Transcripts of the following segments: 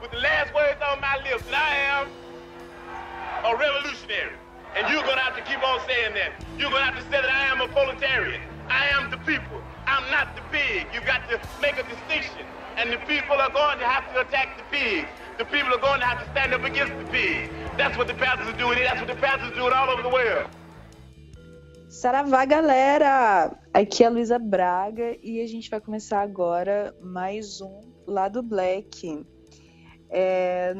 with the last words on my lips that I am a revolutionary. And you're going have to keep on saying that. You're going have to say that I am a proletarian. I am the people. I'm not the pig. You've got to make a distinction. And the people are going to have to attack the pigs. The people are going to have to stand up against the pigs. That's what the Panthers are doing. That's what the Panthers are doing all over the world. Saravá, galera! Aqui é a Luísa Braga e a gente vai começar agora mais um Lado Black. É,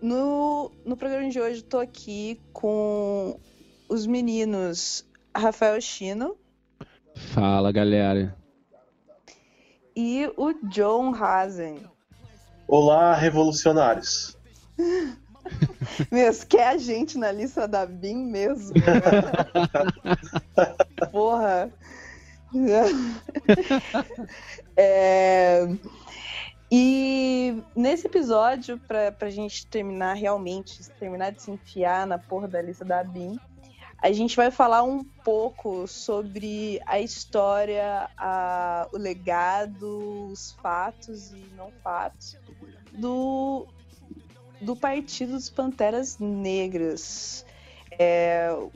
no, no programa de hoje, estou aqui com os meninos Rafael Chino Fala, galera. e o John Hazen. Olá, revolucionários. Meu, você quer a gente na lista da BIM mesmo? Porra. É, E nesse episódio, pra, pra gente terminar realmente, terminar de se enfiar na porra da lista da BIM, a gente vai falar um pouco sobre a história, a- o legado, os fatos e não fatos do, do Partido dos Panteras Negras. É um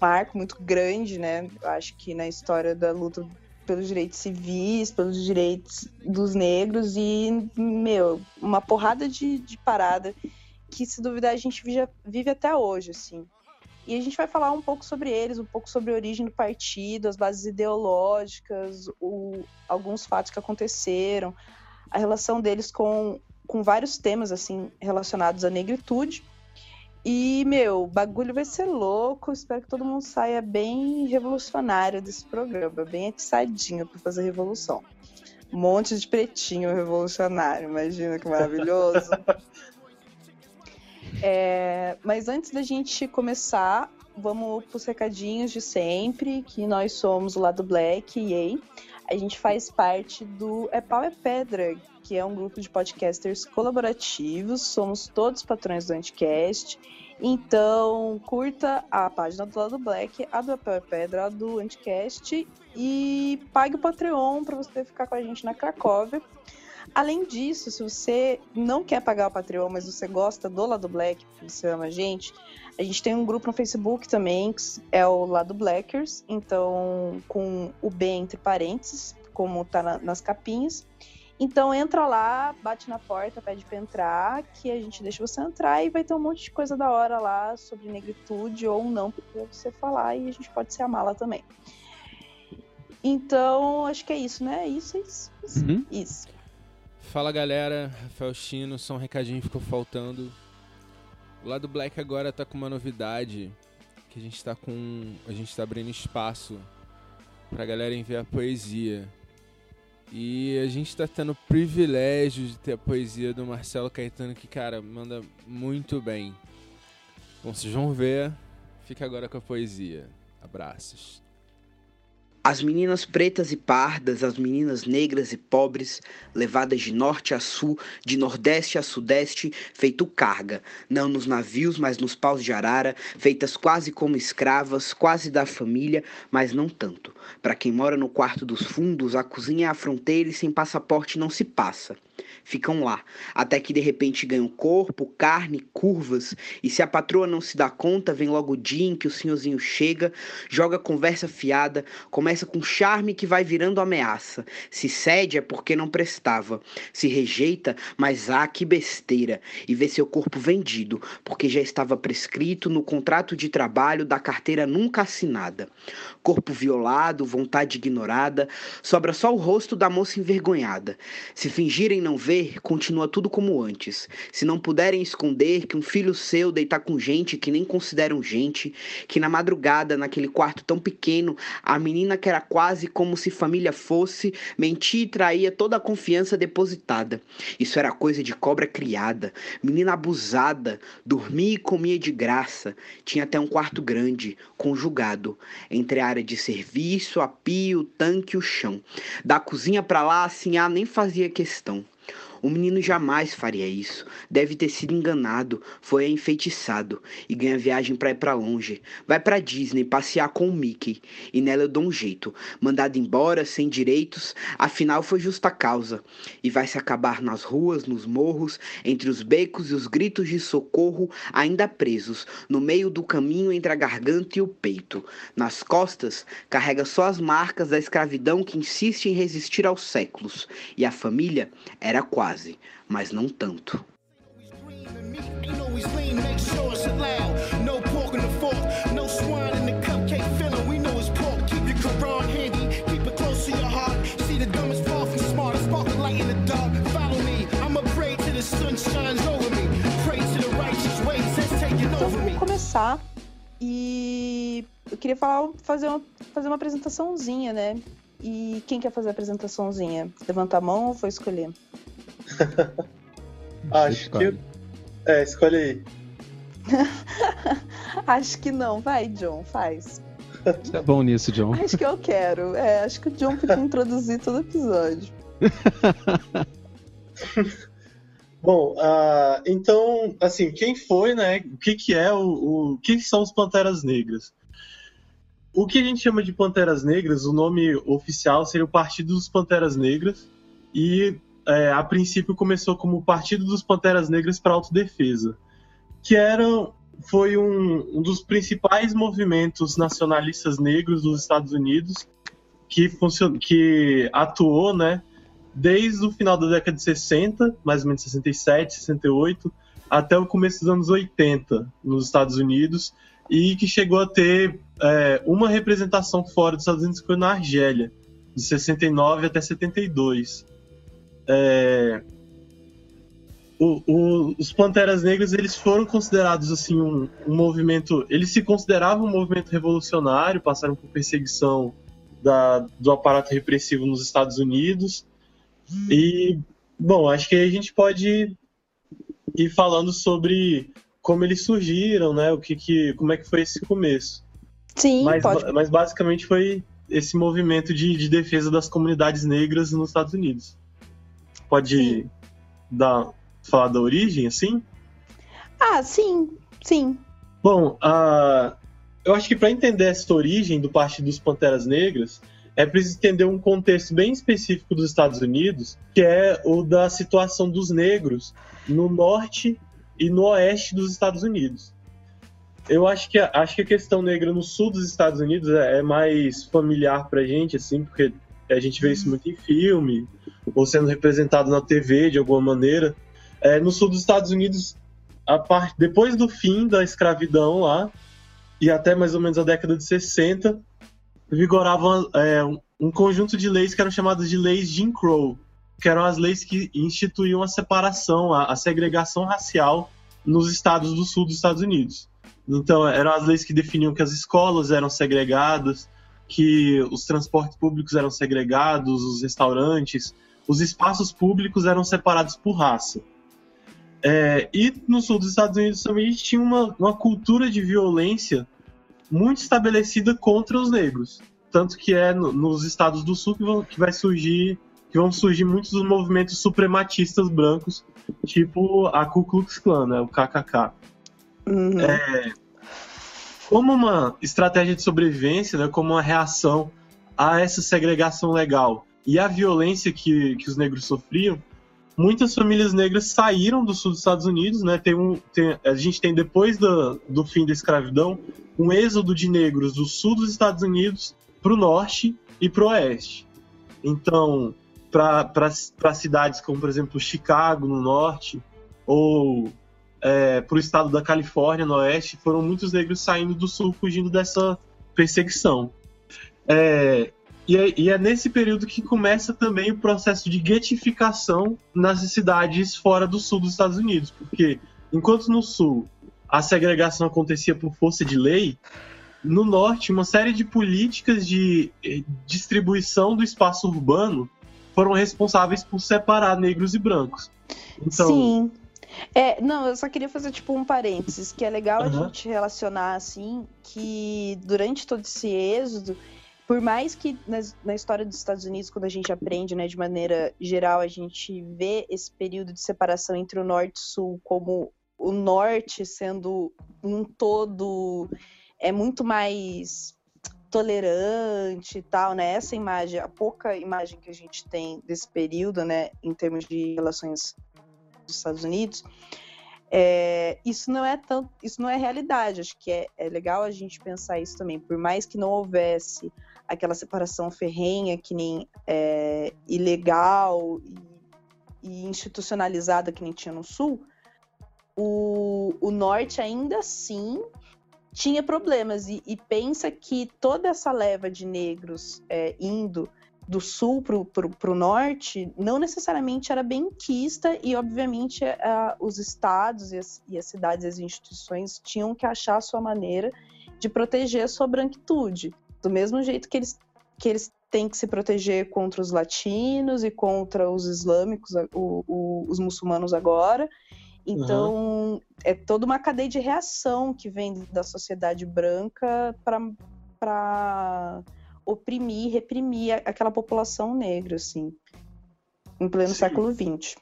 marco muito grande, né? Eu acho que na história da luta pelos direitos civis, pelos direitos dos negros e, meu, uma porrada de, de parada que, se duvidar, a gente vive, vive até hoje, assim. E a gente vai falar um pouco sobre eles, um pouco sobre a origem do partido, as bases ideológicas, o- alguns fatos que aconteceram, a relação deles com, com vários temas, assim, relacionados à negritude. E, meu, o bagulho vai ser louco. Espero que todo mundo saia bem revolucionário desse programa, bem atiçadinho pra fazer revolução. Um monte de pretinho revolucionário, imagina que maravilhoso. É, mas antes da gente começar, vamos pros recadinhos de sempre, que nós somos o lado Black e aí a gente faz parte do É Pau é Pedra, que é um grupo de podcasters colaborativos, somos todos patrões do Anticast. Então, curta a página do lado Black, a do é Pedra, a do Anticast e pague o Patreon para você ficar com a gente na Cracóvia. Além disso, se você não quer pagar o Patreon, mas você gosta do Lado Black, porque você ama a gente, a gente tem um grupo no Facebook também, que é o Lado Blackers, então com o B entre parênteses, como tá na- nas capinhas. Então entra lá, bate na porta, pede pra entrar, que a gente deixa você entrar e vai ter um monte de coisa da hora lá sobre negritude ou não pra você falar e a gente pode se amar lá também. Então, acho que é isso, né? Isso, isso, isso. Uhum. isso. Fala, galera. Rafael Chino, só um recadinho que ficou faltando. O lado Black agora tá com uma novidade, que a gente tá com... A gente tá abrindo espaço pra galera enviar poesia. E a gente tá tendo o privilégio de ter a poesia do Marcelo Caetano, que, cara, manda muito bem. Bom, vocês vão ver. Fica agora com a poesia. Abraços. As meninas pretas e pardas, as meninas negras e pobres, levadas de norte a sul, de nordeste a sudeste, feito carga, não nos navios, mas nos paus de arara, feitas quase como escravas, quase da família, mas não tanto. Para quem mora no quarto dos fundos, a cozinha é a fronteira e sem passaporte não se passa. Ficam lá, até que de repente ganham corpo, carne, curvas, e se a patroa não se dá conta, vem logo o dia em que o senhorzinho chega, joga conversa fiada, começa com charme que vai virando ameaça. Se cede é porque não prestava, se rejeita, mas ah, que besteira, e vê seu corpo vendido, porque já estava prescrito no contrato de trabalho da carteira nunca assinada. Corpo violado, vontade ignorada, sobra só o rosto da moça envergonhada. Se fingirem não ver, ver, continua tudo como antes. Se não puderem esconder que um filho seu deitar com gente que nem consideram gente, que na madrugada, naquele quarto tão pequeno, a menina que era quase como se família fosse, mentia e traía toda a confiança depositada. Isso era coisa de cobra criada, menina abusada, dormia e comia de graça. Tinha até um quarto grande, conjugado, entre a área de serviço, a pia, o tanque e o chão. Da cozinha para lá, assim, a nem fazia questão. O menino jamais faria isso. Deve ter sido enganado, foi enfeitiçado e ganha viagem pra ir pra longe. Vai pra Disney passear com o Mickey e nela eu dou um jeito. Mandado embora, sem direitos, afinal foi justa causa. E vai se acabar nas ruas, nos morros, entre os becos e os gritos de socorro, ainda presos, no meio do caminho entre a garganta e o peito. Nas costas, carrega só as marcas da escravidão que insiste em resistir aos séculos. E a família era quase, mas não tanto. Então vamos começar. E eu queria falar, fazer uma, fazer uma apresentaçãozinha, né? E quem quer fazer a apresentaçãozinha? Levanta a mão ou foi escolher? Acho que. É, escolhe aí. Acho que não. Vai, John, faz. Você é bom nisso, John. Acho que eu quero. É, acho que o John podia introduzir todo o episódio. Bom, ah, então, assim, quem foi, né? O que, que é o, o. O que são os Panteras Negras? O que a gente chama de Panteras Negras, o nome oficial seria o Partido dos Panteras Negras, e é, a princípio começou como Partido dos Panteras Negras para Autodefesa, que era, foi um, um dos principais movimentos nacionalistas negros dos Estados Unidos, que, que atuou, né, desde o final da década de 60, mais ou menos 67, 68, até o começo dos anos 80 nos Estados Unidos, e que chegou a ter é, uma representação fora dos Estados Unidos, que foi na Argélia, de 69 até 72. É, o- o- os Panteras Negras eles foram considerados assim um, um movimento, eles se consideravam um movimento revolucionário, passaram por perseguição da- do aparato repressivo nos Estados Unidos e bom, acho que a gente pode ir falando sobre como eles surgiram, né? O que, que como é que foi esse começo? Sim, Mas, pode. mas basicamente foi esse movimento de, de defesa das comunidades negras nos Estados Unidos. Pode Sim. dar, falar da origem, assim? Ah, sim, sim. Bom, ah, eu acho que para entender essa origem do Partido dos Panteras Negras, é preciso entender um contexto bem específico dos Estados Unidos, que é o da situação dos negros no norte e no oeste dos Estados Unidos. Eu acho que, a- acho que a questão negra no sul dos Estados Unidos é, é mais familiar pra gente, assim, porque a gente vê isso muito em filme, ou sendo representado na TV de alguma maneira. É, no sul dos Estados Unidos, depois do fim da escravidão lá, e até mais ou menos a década de 60, vigorava é, um conjunto de leis que eram chamadas de leis Jim Crow, que eram as leis que instituíam a separação, a, a segregação racial nos estados do sul dos Estados Unidos. Então, eram as leis que definiam que as escolas eram segregadas, que os transportes públicos eram segregados, os restaurantes, os espaços públicos eram separados por raça. É, e no sul dos Estados Unidos também tinha uma, uma cultura de violência muito estabelecida contra os negros. Tanto que é no- nos estados do sul que, vão, que vai surgir que vão surgir muitos dos movimentos suprematistas brancos, tipo a Ku Klux Klan, né, o KKK. Uhum. Como uma estratégia de sobrevivência, né, como uma reação a essa segregação legal e a violência que, que os negros sofriam, muitas famílias negras saíram do sul dos Estados Unidos, né? Tem um, tem- a gente tem depois da- do fim da escravidão um êxodo de negros do sul dos Estados Unidos para o norte e para o oeste. Então, para cidades como, por exemplo, Chicago no norte ou para o estado da Califórnia no oeste, foram muitos negros saindo do sul fugindo dessa perseguição. É, E é, e é nesse período que começa também o processo de guetificação nas cidades fora do sul dos Estados Unidos, porque enquanto no sul a segregação acontecia por força de lei, no norte uma série de políticas de eh, distribuição do espaço urbano foram responsáveis por separar negros e brancos. Então, Sim. É, não, eu só queria fazer tipo um parênteses, que é legal a Aham. gente relacionar assim que durante todo esse êxodo, por mais que nas- na, história dos Estados Unidos, quando a gente aprende, né, de maneira geral, a gente vê esse período de separação entre o norte e o sul como o norte sendo um todo é muito mais tolerante e tal, né? Essa imagem, a pouca imagem que a gente tem desse período, né, em termos de relações dos Estados Unidos, é, isso não é tão, isso não é realidade. Acho que é, é legal a gente pensar isso também. Por mais que não houvesse aquela separação ferrenha, que nem é, ilegal e, e institucionalizada que nem tinha no Sul, o, o Norte ainda assim tinha problemas. E, e pensa que toda essa leva de negros é, indo do sul pro, pro norte não necessariamente era bem quista e obviamente a- os estados e as, e as cidades e as instituições tinham que achar a sua maneira de proteger a sua branquitude do mesmo jeito que eles que eles têm que se proteger contra os latinos e contra os islâmicos o- o- os muçulmanos agora então é toda uma cadeia de reação que vem da sociedade branca para oprimir, reprimir aquela população negra, assim, em pleno Sim. século XX.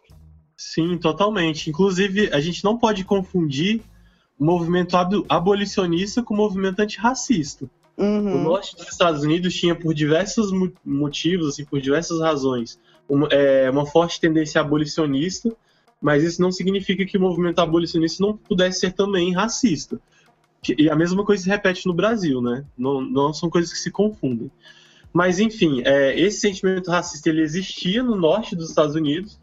Sim, totalmente. Inclusive, a gente não pode confundir o movimento ab- abolicionista com o movimento antirracista. O Uhum. norte dos Estados Unidos tinha, por diversos mo- motivos, assim, por diversas razões, uma, é, uma forte tendência abolicionista, mas isso não significa que o movimento abolicionista não pudesse ser também racista. E a mesma coisa se repete no Brasil, né? Não, não são coisas que se confundem. Mas, enfim, é, esse sentimento racista ele existia no norte dos Estados Unidos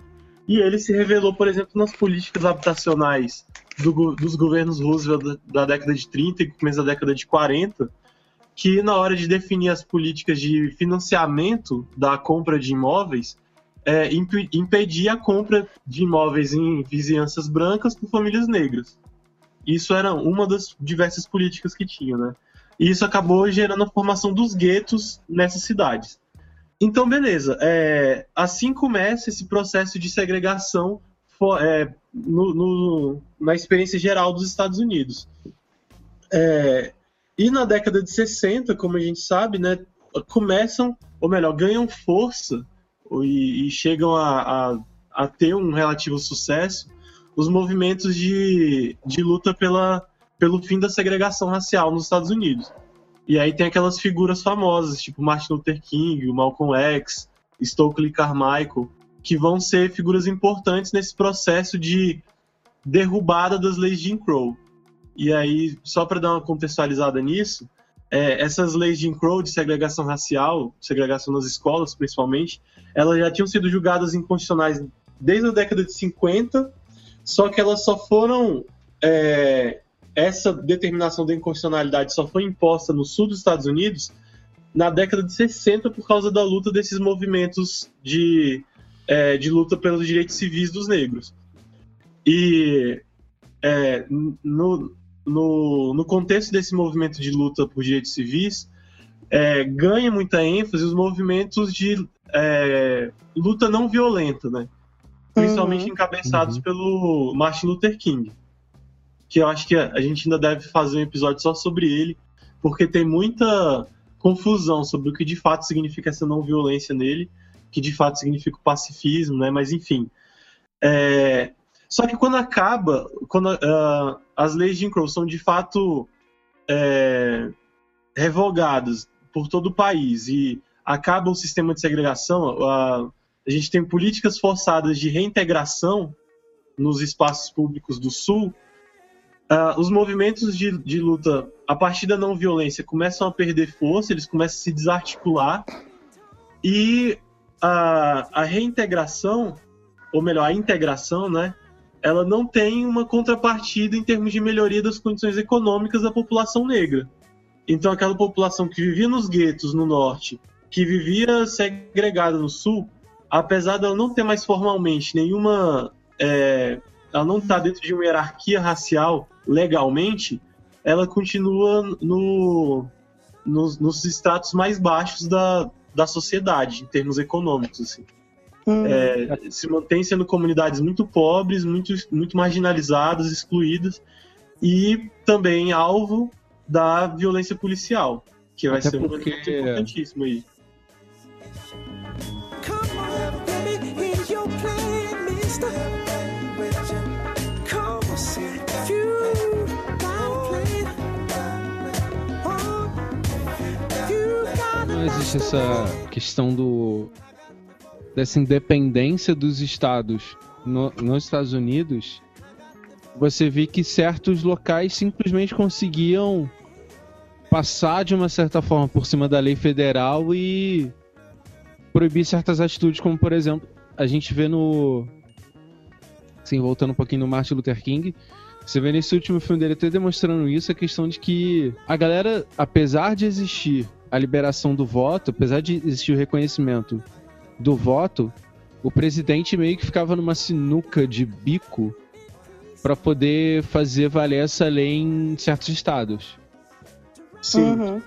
e ele se revelou, por exemplo, nas políticas habitacionais do dos governos Roosevelt da, da década de 30 e começo da década de 40, que na hora de definir as políticas de financiamento da compra de imóveis, é, impe- impedia a compra de imóveis em vizinhanças brancas por famílias negras. Isso era uma das diversas políticas que tinha, né? E isso acabou gerando a formação dos guetos nessas cidades. Então, beleza. é, assim começa esse processo de segregação é, no- no- na experiência geral dos Estados Unidos. É, e na década de 60, como a gente sabe, né, começam, ou melhor, ganham força e, e chegam a, a, a ter um relativo sucesso os movimentos de, de luta pela, pelo fim da segregação racial nos Estados Unidos. E aí tem aquelas figuras famosas, tipo Martin Luther King, Malcolm X, Stokely Carmichael, que vão ser figuras importantes nesse processo de derrubada das leis de Jim Crow. E aí, só para dar uma contextualizada nisso, é, essas leis de Jim de segregação racial, segregação nas escolas principalmente, elas já tinham sido julgadas inconstitucionais desde a década de 50, só que elas só foram. é, essa determinação da inconstitucionalidade só foi imposta no sul dos Estados Unidos na década de 60 por causa da luta desses movimentos de, é, de luta pelos direitos civis dos negros. E é, no, no, no contexto desse movimento de luta por direitos civis, é, ganha muita ênfase os movimentos de é, luta não violenta, né? Principalmente Uhum. encabeçados Uhum. pelo Martin Luther King. Que eu acho que a gente ainda deve fazer um episódio só sobre ele, porque tem muita confusão sobre o que de fato significa essa não violência nele, que de fato significa o pacifismo, né? Mas enfim. É, Só que quando acaba, quando ah, as leis de Jim Crow são de fato é, revogadas por todo o país e acaba o sistema de segregação, a, a gente tem políticas forçadas de reintegração nos espaços públicos do Sul, ah, os movimentos de, de luta a partir da não violência começam a perder força, eles começam a se desarticular e a, a reintegração, ou melhor, a integração, né, ela não tem uma contrapartida em termos de melhoria das condições econômicas da população negra. Então, aquela população que vivia nos guetos no norte que vivia segregada no sul, apesar dela não ter mais formalmente nenhuma. é, ela não está dentro de uma hierarquia racial legalmente, ela continua no, nos, nos estratos mais baixos da, da sociedade, em termos econômicos. Assim. Hum. É, se mantém sendo comunidades muito pobres, muito, muito marginalizadas, excluídas, e também alvo da violência policial, que vai Até ser um porque- elemento importantíssimo aí. Oh, Não existe essa questão do dessa independência dos estados no- nos Estados Unidos. Você vê que certos locais simplesmente conseguiam passar de uma certa forma por cima da lei federal e proibir certas atitudes, como por exemplo, a gente vê no. Sim, voltando um pouquinho no Martin Luther King. Você vê nesse último filme dele até demonstrando isso, a questão de que a galera, apesar de existir a liberação do voto, apesar de existir o reconhecimento do voto, o presidente meio que ficava numa sinuca de bico para poder fazer valer essa lei em certos estados. Sim. Uhum.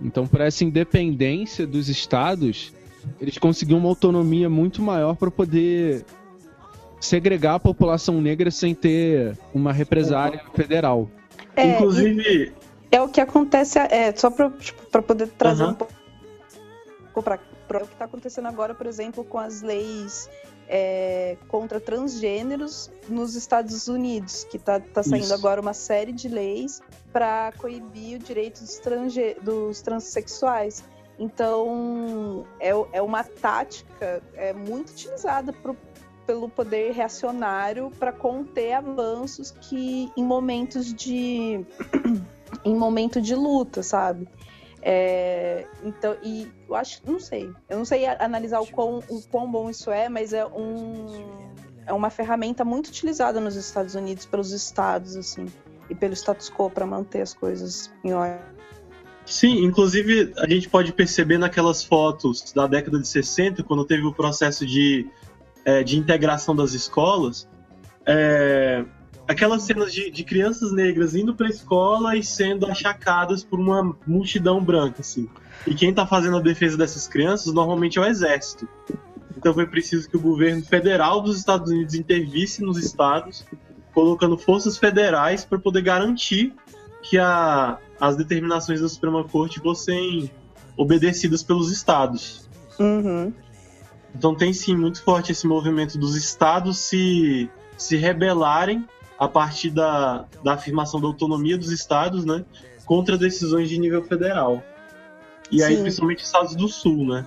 Então, por essa independência dos estados, eles conseguiam uma autonomia muito maior para poder segregar a população negra sem ter uma represária federal. É, Inclusive, É o que acontece, é, só pra, tipo, poder trazer Aham. um pouco pra, pra o que tá acontecendo agora, por exemplo, com as leis é, contra transgêneros nos Estados Unidos, que tá, tá saindo Isso. agora uma série de leis para coibir o direito dos, dos transexuais. Então, é, é uma tática é, muito utilizada pro- pelo poder reacionário para conter avanços que, em momentos de em momento de luta, sabe? É, então, e eu acho, não sei, eu não sei analisar o quão, o quão bom isso é, mas é um é uma ferramenta muito utilizada nos Estados Unidos pelos estados assim e pelo status quo para manter as coisas em ordem. Sim, inclusive a gente pode perceber naquelas fotos da década de 60, quando teve o processo de, é, de integração das escolas, é, aquelas cenas de, de crianças negras indo para a escola e sendo achacadas por uma multidão branca, assim. E quem está fazendo a defesa dessas crianças normalmente é o exército. Então foi preciso que o governo federal dos Estados Unidos intervisse nos estados, colocando forças federais para poder garantir que a, as determinações da Suprema Corte fossem obedecidas pelos estados. Uhum. Então tem sim muito forte esse movimento dos estados se, se rebelarem a partir da, da afirmação da autonomia dos estados, né, contra decisões de nível federal. E aí Sim. principalmente estados do sul, né?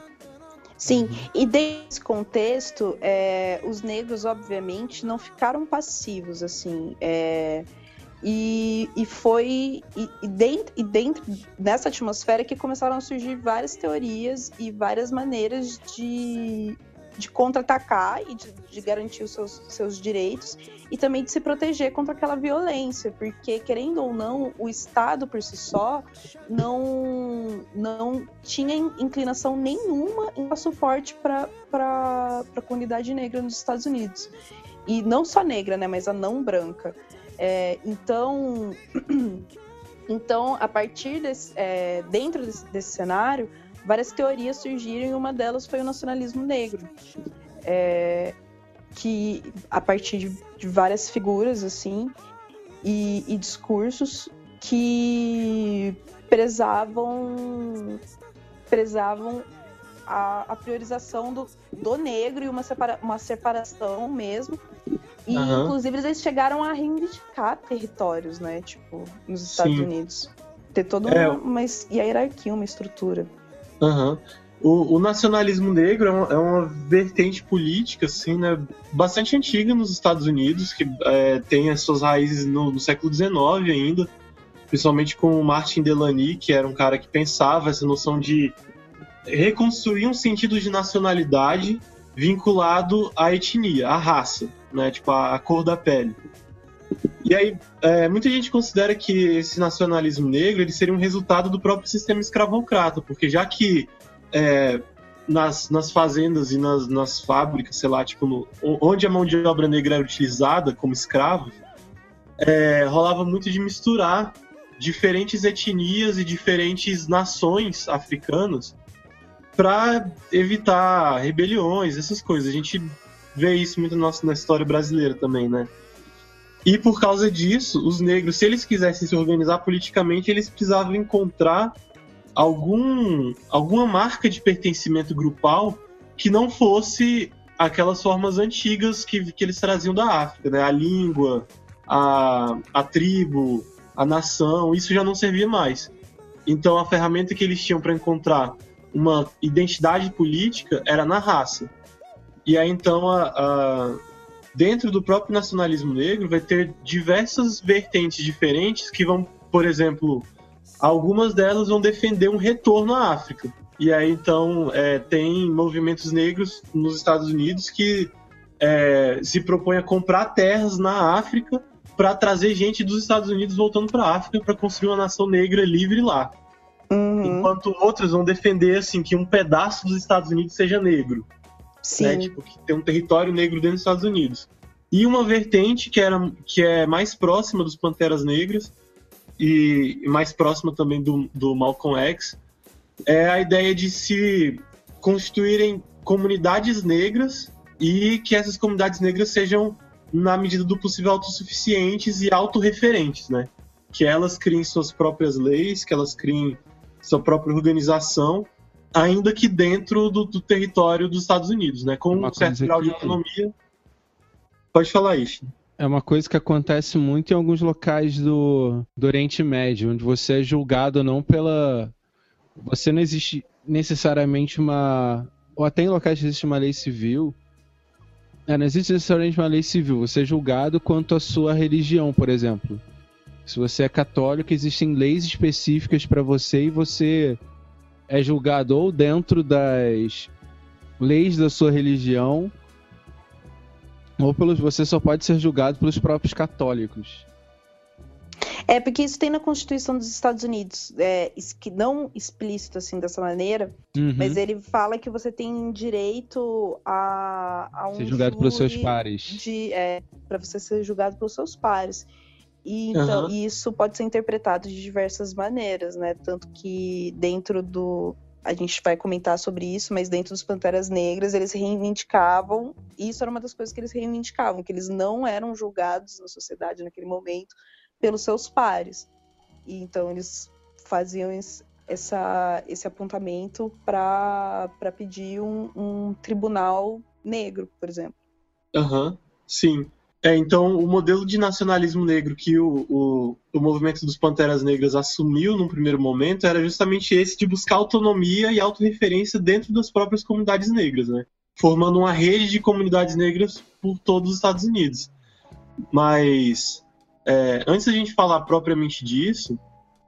Sim, e desse contexto, é, os negros, obviamente, não ficaram passivos, assim. é, e, e foi. E, e dentro, e dentro dessa atmosfera que começaram a surgir várias teorias e várias maneiras de, de contra-atacar e de, de garantir os seus, seus direitos e também de se proteger contra aquela violência, porque, querendo ou não, o Estado por si só não, não tinha in- inclinação nenhuma em dar suporte para a comunidade negra nos Estados Unidos. E não só negra, né, mas a não branca. É, então, então, a partir desse, é, dentro desse, desse cenário, várias teorias surgiram e uma delas foi o nacionalismo negro. É, que a partir de, de várias figuras assim e, e discursos que prezavam prezavam a, a priorização do, do negro e uma, separa, uma separação mesmo e Aham. inclusive eles chegaram a reivindicar territórios né tipo nos Estados Sim. Unidos ter toda É. uma, uma es- hierarquia uma estrutura Aham. O, o nacionalismo negro é uma, é uma vertente política, assim, né, bastante antiga nos Estados Unidos, que é, tem as suas raízes no, no século XIX ainda, principalmente com o Martin Delany, que era um cara que pensava essa noção de reconstruir um sentido de nacionalidade vinculado à etnia, à raça, né, tipo a cor da pele. E aí, é, muita gente considera que esse nacionalismo negro ele seria um resultado do próprio sistema escravocrata, porque já que é, nas, nas fazendas e nas, nas fábricas, sei lá, tipo, no- onde a mão de obra negra era utilizada como escravo, é, rolava muito de misturar diferentes etnias e diferentes nações africanas para evitar rebeliões, essas coisas. A gente vê isso muito na, na história brasileira também, né? E por causa disso, os negros, se eles quisessem se organizar politicamente, eles precisavam encontrar algum, alguma marca de pertencimento grupal que não fosse aquelas formas antigas que, que eles traziam da África, né? A língua, a, a tribo, a nação, isso já não servia mais. Então a ferramenta que eles tinham para encontrar uma identidade política era na raça. E aí então a, a- dentro do próprio nacionalismo negro vai ter diversas vertentes diferentes que vão, por exemplo, algumas delas vão defender um retorno à África. E aí então é, tem movimentos negros nos Estados Unidos que é, se propõem a comprar terras na África para trazer gente dos Estados Unidos voltando para a África para construir uma nação negra livre lá. Uhum, Enquanto outros vão defender assim que um pedaço dos Estados Unidos seja negro, sim. né? Tipo, que tem um território negro dentro dos Estados Unidos. E uma vertente que, era, que é mais próxima dos Panteras Negras e mais próxima também do, do Malcolm X é a ideia de se constituírem comunidades negras e que essas comunidades negras sejam, na medida do possível, autossuficientes e autorreferentes, né? Que elas criem suas próprias leis, que elas criem sua própria organização, ainda que dentro do, do território dos Estados Unidos, né? Com Uma um certo grau de autonomia. Pode falar isso. É uma coisa que acontece muito em alguns locais do, do Oriente Médio, onde você é julgado não pela. Você não existe necessariamente uma. Ou até em locais que existe uma lei civil. É, não existe necessariamente uma lei civil. Você é julgado quanto à sua religião, por exemplo. Se você é católico, existem leis específicas para você e você é julgado ou dentro das leis da sua religião ou pelos você só pode ser julgado pelos próprios católicos. É, porque isso tem na Constituição dos Estados Unidos, é, que não explícito assim dessa maneira, Uhum. mas ele fala que você tem direito a, a um ser julgado pelos seus pares. de é, para você ser julgado pelos seus pares. E então e isso pode ser interpretado de diversas maneiras, né? Tanto que dentro do a gente vai comentar sobre isso, mas dentro dos Panteras Negras eles reivindicavam, e isso era uma das coisas que eles reivindicavam, que eles não eram julgados na sociedade naquele momento pelos seus pares. E então eles faziam es- essa, esse apontamento para pedir um, um tribunal negro, por exemplo. Aham, sim. É, então, o modelo de nacionalismo negro que o, o, o movimento dos Panteras Negras assumiu num primeiro momento era justamente esse de buscar autonomia e autorreferência dentro das próprias comunidades negras, né? Formando uma rede de comunidades negras por todos os Estados Unidos. Mas, é, antes da gente falar propriamente disso,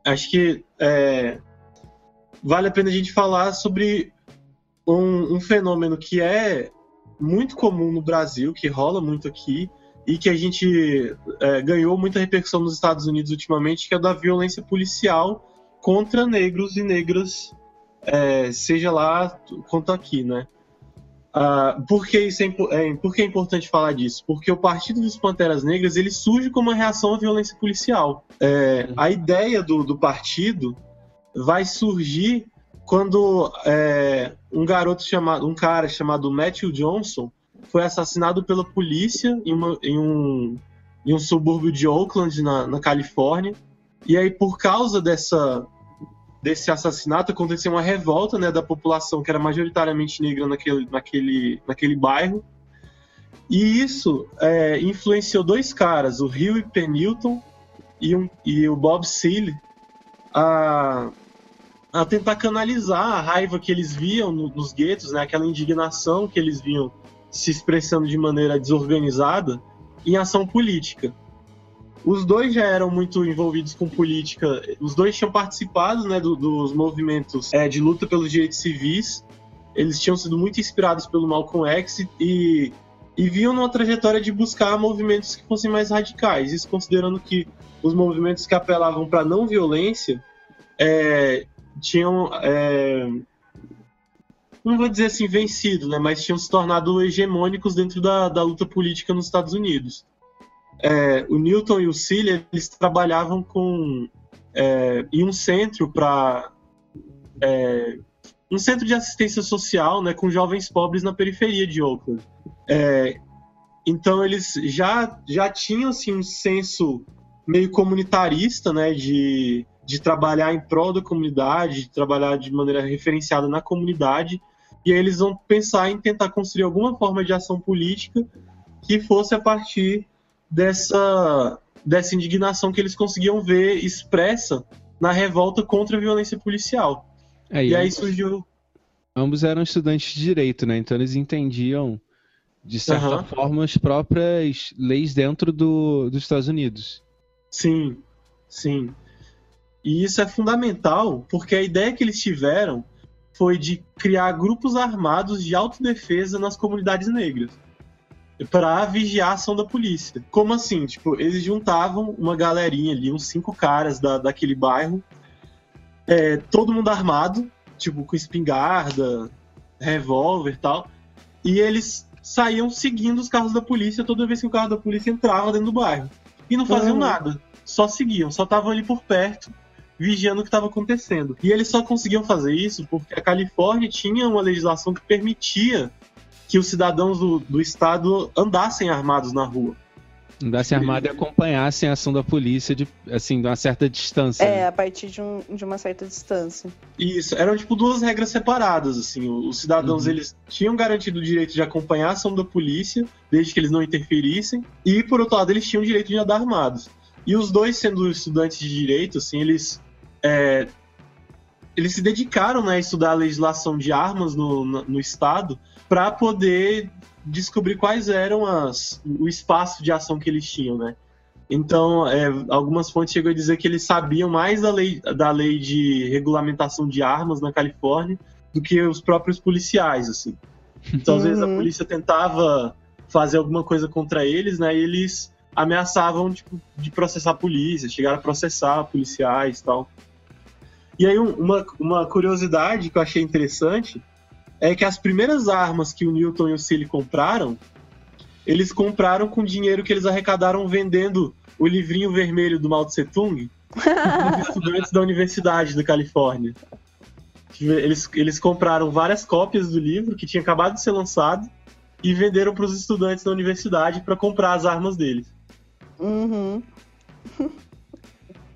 acho que é, vale a pena a gente falar sobre um, um fenômeno que é muito comum no Brasil, que rola muito aqui, e que a gente é, ganhou muita repercussão nos Estados Unidos ultimamente, que é da violência policial contra negros e negras, é, seja lá quanto aqui, né? Ah, por, que isso é, é, por que é importante falar disso? Porque o Partido dos Panteras Negras ele surge como uma reação à violência policial. É, a ideia do, do partido vai surgir quando é, um garoto chamado, um cara chamado Matthew Johnson foi assassinado pela polícia em, uma- em um, em um subúrbio de Oakland, na, na Califórnia. E aí, por causa dessa, desse assassinato, aconteceu uma revolta né, da população que era majoritariamente negra naquele, naquele, naquele bairro. E isso é, influenciou dois caras, o Huey Pennilton e, um, e o Bob Seale, a, a tentar canalizar a raiva que eles viam no- nos guetos, né, aquela indignação que eles viam se expressando de maneira desorganizada em ação política. Os dois já eram muito envolvidos com política, os dois tinham participado né, do- dos movimentos é, de luta pelos direitos civis, eles tinham sido muito inspirados pelo Malcolm X e, e viam numa trajetória de buscar movimentos que fossem mais radicais, isso considerando que os movimentos que apelavam para não violência é, tinham é, não vou dizer assim vencido, né, mas tinham se tornado hegemônicos dentro da, da luta política nos Estados Unidos. É, o Newton e o Cilia, eles trabalhavam com é, em um centro para é, um centro de assistência social, né, com jovens pobres na periferia de Oakland. É, então eles já já tinham assim um senso meio comunitarista, né, de, de trabalhar em prol da comunidade, de trabalhar de maneira referenciada na comunidade, e aí eles vão pensar em tentar construir alguma forma de ação política que fosse a partir dessa, dessa indignação que eles conseguiam ver expressa na revolta contra a violência policial. É, E aí ambos, surgiu. ambos eram estudantes de direito, né? Então eles entendiam, de certa Aham. forma, as próprias leis dentro do, dos Estados Unidos. Sim, sim. E isso é fundamental porque a ideia que eles tiveram foi de criar grupos armados de autodefesa nas comunidades negras para vigiar a ação da polícia. Como assim? Tipo, eles juntavam uma galerinha ali, uns cinco caras da, daquele bairro, é, todo mundo armado, tipo, com espingarda, revólver e tal, e eles saíam seguindo os carros da polícia toda vez que o carro da polícia entrava dentro do bairro. E não faziam Uhum. nada, só seguiam, só estavam ali por perto, vigiando o que estava acontecendo. E eles só conseguiam fazer isso porque a Califórnia tinha uma legislação que permitia que os cidadãos do, do estado andassem armados na rua. Andassem armado e acompanhassem a ação da polícia de, assim, de uma certa distância. É, né? a partir de, um- de uma certa distância. Isso, eram tipo duas regras separadas, assim. Os cidadãos, Uhum. eles tinham garantido o direito de acompanhar a ação da polícia, desde que eles não interferissem, e por outro lado, eles tinham o direito de andar armados. E os dois, sendo estudantes de direito, assim, eles é, eles se dedicaram né, a estudar a legislação de armas no, no, no estado para poder descobrir quais eram as, o espaço de ação que eles tinham, né? Então, é, algumas fontes chegam a dizer que eles sabiam mais da lei, da lei de regulamentação de armas na Califórnia do que os próprios policiais, assim. Então, às vezes a Uhum. polícia tentava fazer alguma coisa contra eles, né? E eles ameaçavam tipo, de processar a polícia, chegaram a processar policiais e tal. E aí um- uma, uma curiosidade que eu achei interessante é que as primeiras armas que o Newton e o Cilly compraram, eles compraram com dinheiro que eles arrecadaram vendendo o livrinho vermelho do Mao Tse Tung para estudantes da Universidade da Califórnia. Eles, eles compraram várias cópias do livro que tinha acabado de ser lançado e venderam para os estudantes da universidade para comprar as armas deles. Uhum.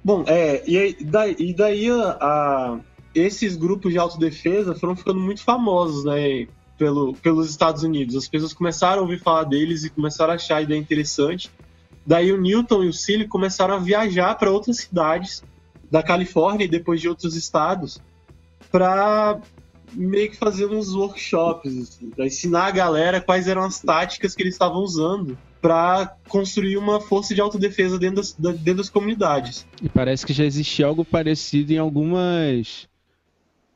Bom, é, e, aí- daí, e daí a, a- esses grupos de autodefesa foram ficando muito famosos, né, pelo, pelos Estados Unidos. As pessoas começaram a ouvir falar deles e começaram a achar a ideia interessante. Daí o Newton e o Cilly começaram a viajar para outras cidades da Califórnia e depois de outros estados para meio que fazer uns workshops, assim, para ensinar a galera quais eram as táticas que eles estavam usando para construir uma força de autodefesa dentro das, da- dentro das comunidades. E parece que já existia algo parecido em algumas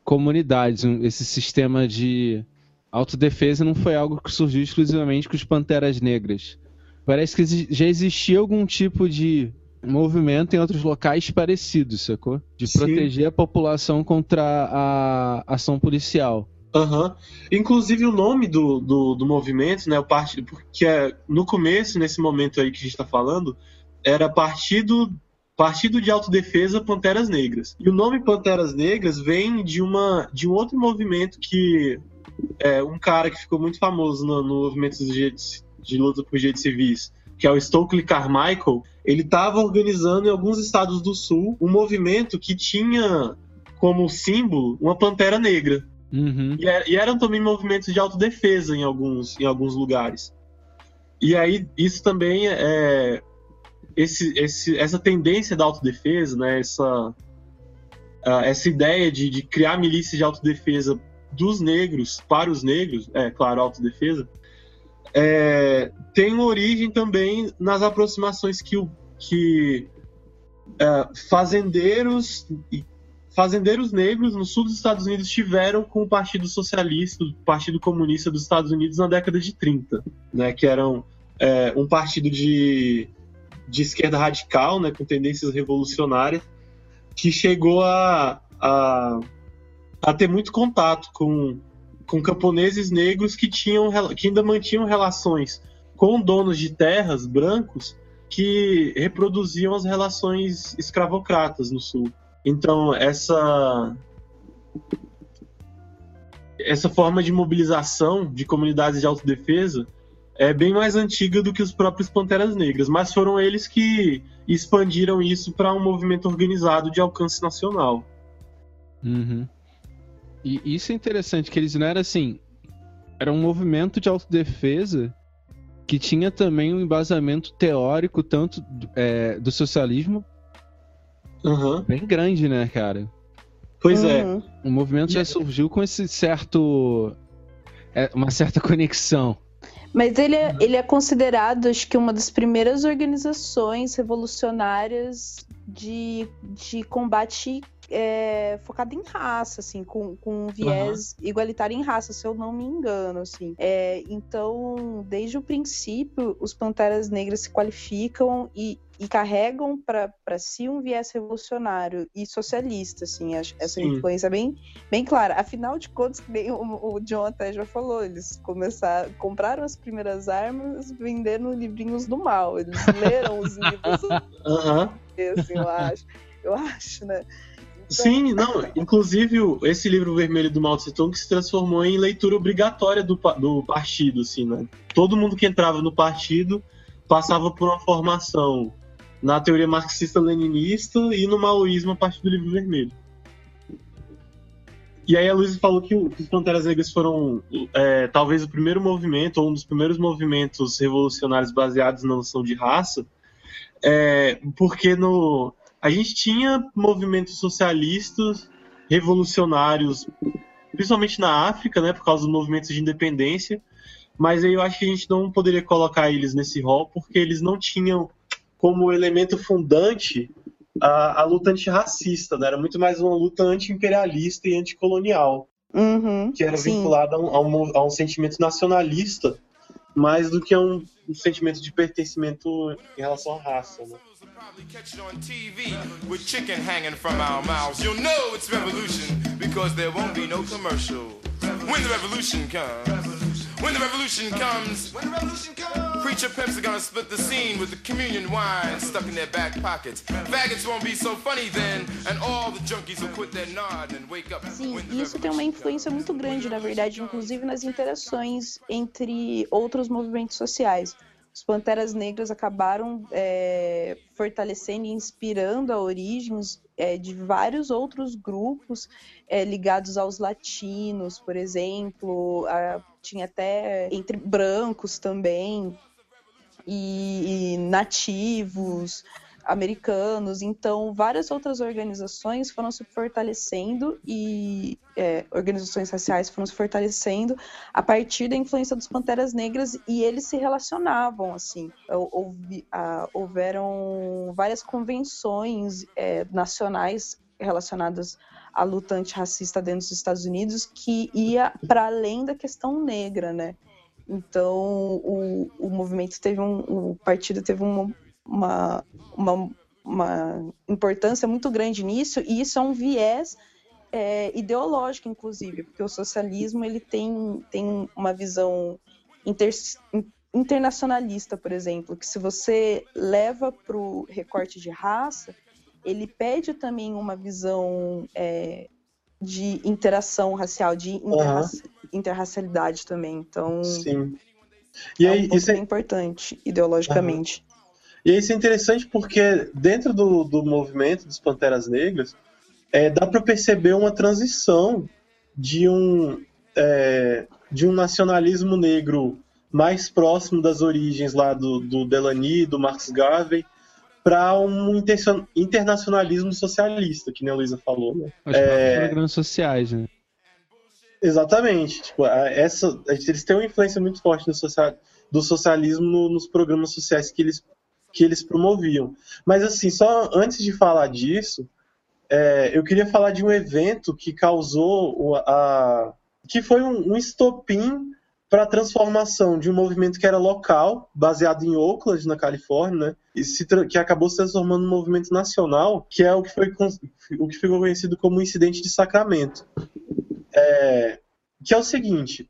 comunidades. Esse sistema de autodefesa não foi algo que surgiu exclusivamente com os Panteras Negras. Parece que já existia algum tipo de movimento em outros locais parecidos, sacou? De Sim. proteger a população contra a ação policial. Aham. Inclusive o nome do, do, do movimento, né, o partido, porque é, no começo, nesse momento aí que a gente está falando, era Partido Partido de Autodefesa Panteras Negras. E o nome Panteras Negras vem de uma de um outro movimento que é um cara que ficou muito famoso no, no movimento dos de luta por direitos civis, que é o Stokely Carmichael. Ele estava organizando em alguns estados do sul um movimento que tinha como símbolo uma pantera negra. Uhum. E, er- e eram também movimentos de autodefesa em alguns, em alguns lugares. E aí, isso também é. Esse, esse, essa tendência da autodefesa, né, essa, essa ideia de, de criar milícias de autodefesa dos negros para os negros, é claro, autodefesa, é, tem origem também nas aproximações que, que ah, fazendeiros e fazendeiros negros no sul dos Estados Unidos tiveram com o Partido Socialista, o Partido Comunista dos Estados Unidos na década de 30, né, que eram é, um partido de, de esquerda radical, né, com tendências revolucionárias, que chegou a, a, a ter muito contato com, com camponeses negros que tinham que ainda mantinham relações com donos de terras brancos que reproduziam as relações escravocratas no sul. Então essa essa forma de mobilização de comunidades de autodefesa é bem mais antiga do que os próprios Panteras Negras, mas foram eles que expandiram isso para um movimento organizado de alcance nacional. Uhum. E isso é interessante, que eles não eram assim. Era um movimento de autodefesa que tinha também um embasamento teórico, tanto é, do socialismo, Aham. bem grande, né, cara? Pois é. Uhum. O movimento já surgiu com esse certo. é, uma certa conexão. Mas ele é, ele é considerado, acho que, uma das primeiras organizações revolucionárias de, de combate é, focado em raça, assim, com, com um viés igualitário em raça, se eu não me engano, assim. É, então, desde o princípio, os Panteras Negras se qualificam e, e carregam para si um viés revolucionário e socialista, assim, acho- essa Sim. influência é bem, bem clara. Afinal de contas, o, o John até já falou, eles começaram, compraram as primeiras armas vendendo livrinhos do mal. Eles leram os livros, Aham. assim, eu acho. Eu acho, né? Sim, não. Inclusive, esse livro vermelho do Mao Tse Tung se transformou em leitura obrigatória do, do partido, assim, né? Todo mundo que entrava no partido passava por uma formação na teoria marxista-leninista e no maoísmo a partir do livro vermelho. E aí a Luísa falou que os Panteras Negras foram é, talvez o primeiro movimento, ou um dos primeiros movimentos revolucionários baseados na noção de raça, é, porque no, a gente tinha movimentos socialistas revolucionários, principalmente na África, né, por causa dos movimentos de independência, mas aí eu acho que a gente não poderia colocar eles nesse rol, porque eles não tinham como elemento fundante a, a luta antirracista, né? era muito mais uma luta anti-imperialista e anticolonial, Uhum, que era sim. vinculada a um, a, um, a um sentimento nacionalista, mais do que a um, um sentimento de pertencimento em relação à raça. Né? Probably catch it on TV with chicken hanging from our mouths. You'll know it's revolution because there won't be no commercial. When the revolution comes, when the revolution comes, when the revolution comes, preacher pimps are gonna split the scene with the communion wine stuck in their back pockets. Faggots won't be so funny then, and all the junkies will quit their nod and wake up. Sim, when the e isso tem uma influência muito grande, na verdade, inclusive nas interações entre outros movimentos sociais. Os Panteras Negras acabaram é, fortalecendo e inspirando a origens é, de vários outros grupos é, ligados aos latinos, por exemplo, a- tinha até entre brancos também, e, e nativos americanos. Então, várias outras organizações foram se fortalecendo e é, organizações raciais foram se fortalecendo a partir da influência dos Panteras Negras e eles se relacionavam assim. Hou- houve- ah, houveram várias convenções é, nacionais relacionadas à luta antirracista dentro dos Estados Unidos que ia para além da questão negra, né? Então, o, o movimento teve um. O partido teve uma, uma, uma, uma importância muito grande nisso, e isso é um viés é, ideológico, inclusive, porque o socialismo ele tem, tem uma visão inter, internacionalista, por exemplo, que se você leva para o recorte de raça, ele pede também uma visão é, de interação racial, de interraci- interracialidade também. Então, Sim. E é aí, um isso é, importante, ideologicamente. E isso é interessante porque dentro do, do movimento dos Panteras Negras, é, dá para perceber uma transição de um, é, de um nacionalismo negro mais próximo das origens lá do, do Delany, do Marx Garvey, para um internacionalismo socialista, que nem a Luísa falou. Né? Próprios programas sociais, né? Exatamente. Tipo, essa, eles têm uma influência muito forte social, do socialismo no- nos programas sociais que eles, que eles promoviam. Mas, assim, só antes de falar disso, é, eu queria falar de um evento que causou a. que foi um, um estopim para a transformação de um movimento que era local, baseado em Oakland, na Califórnia, né, que acabou se transformando num movimento nacional, que é o que, foi, o que ficou conhecido como o incidente de Sacramento. É, que é o seguinte: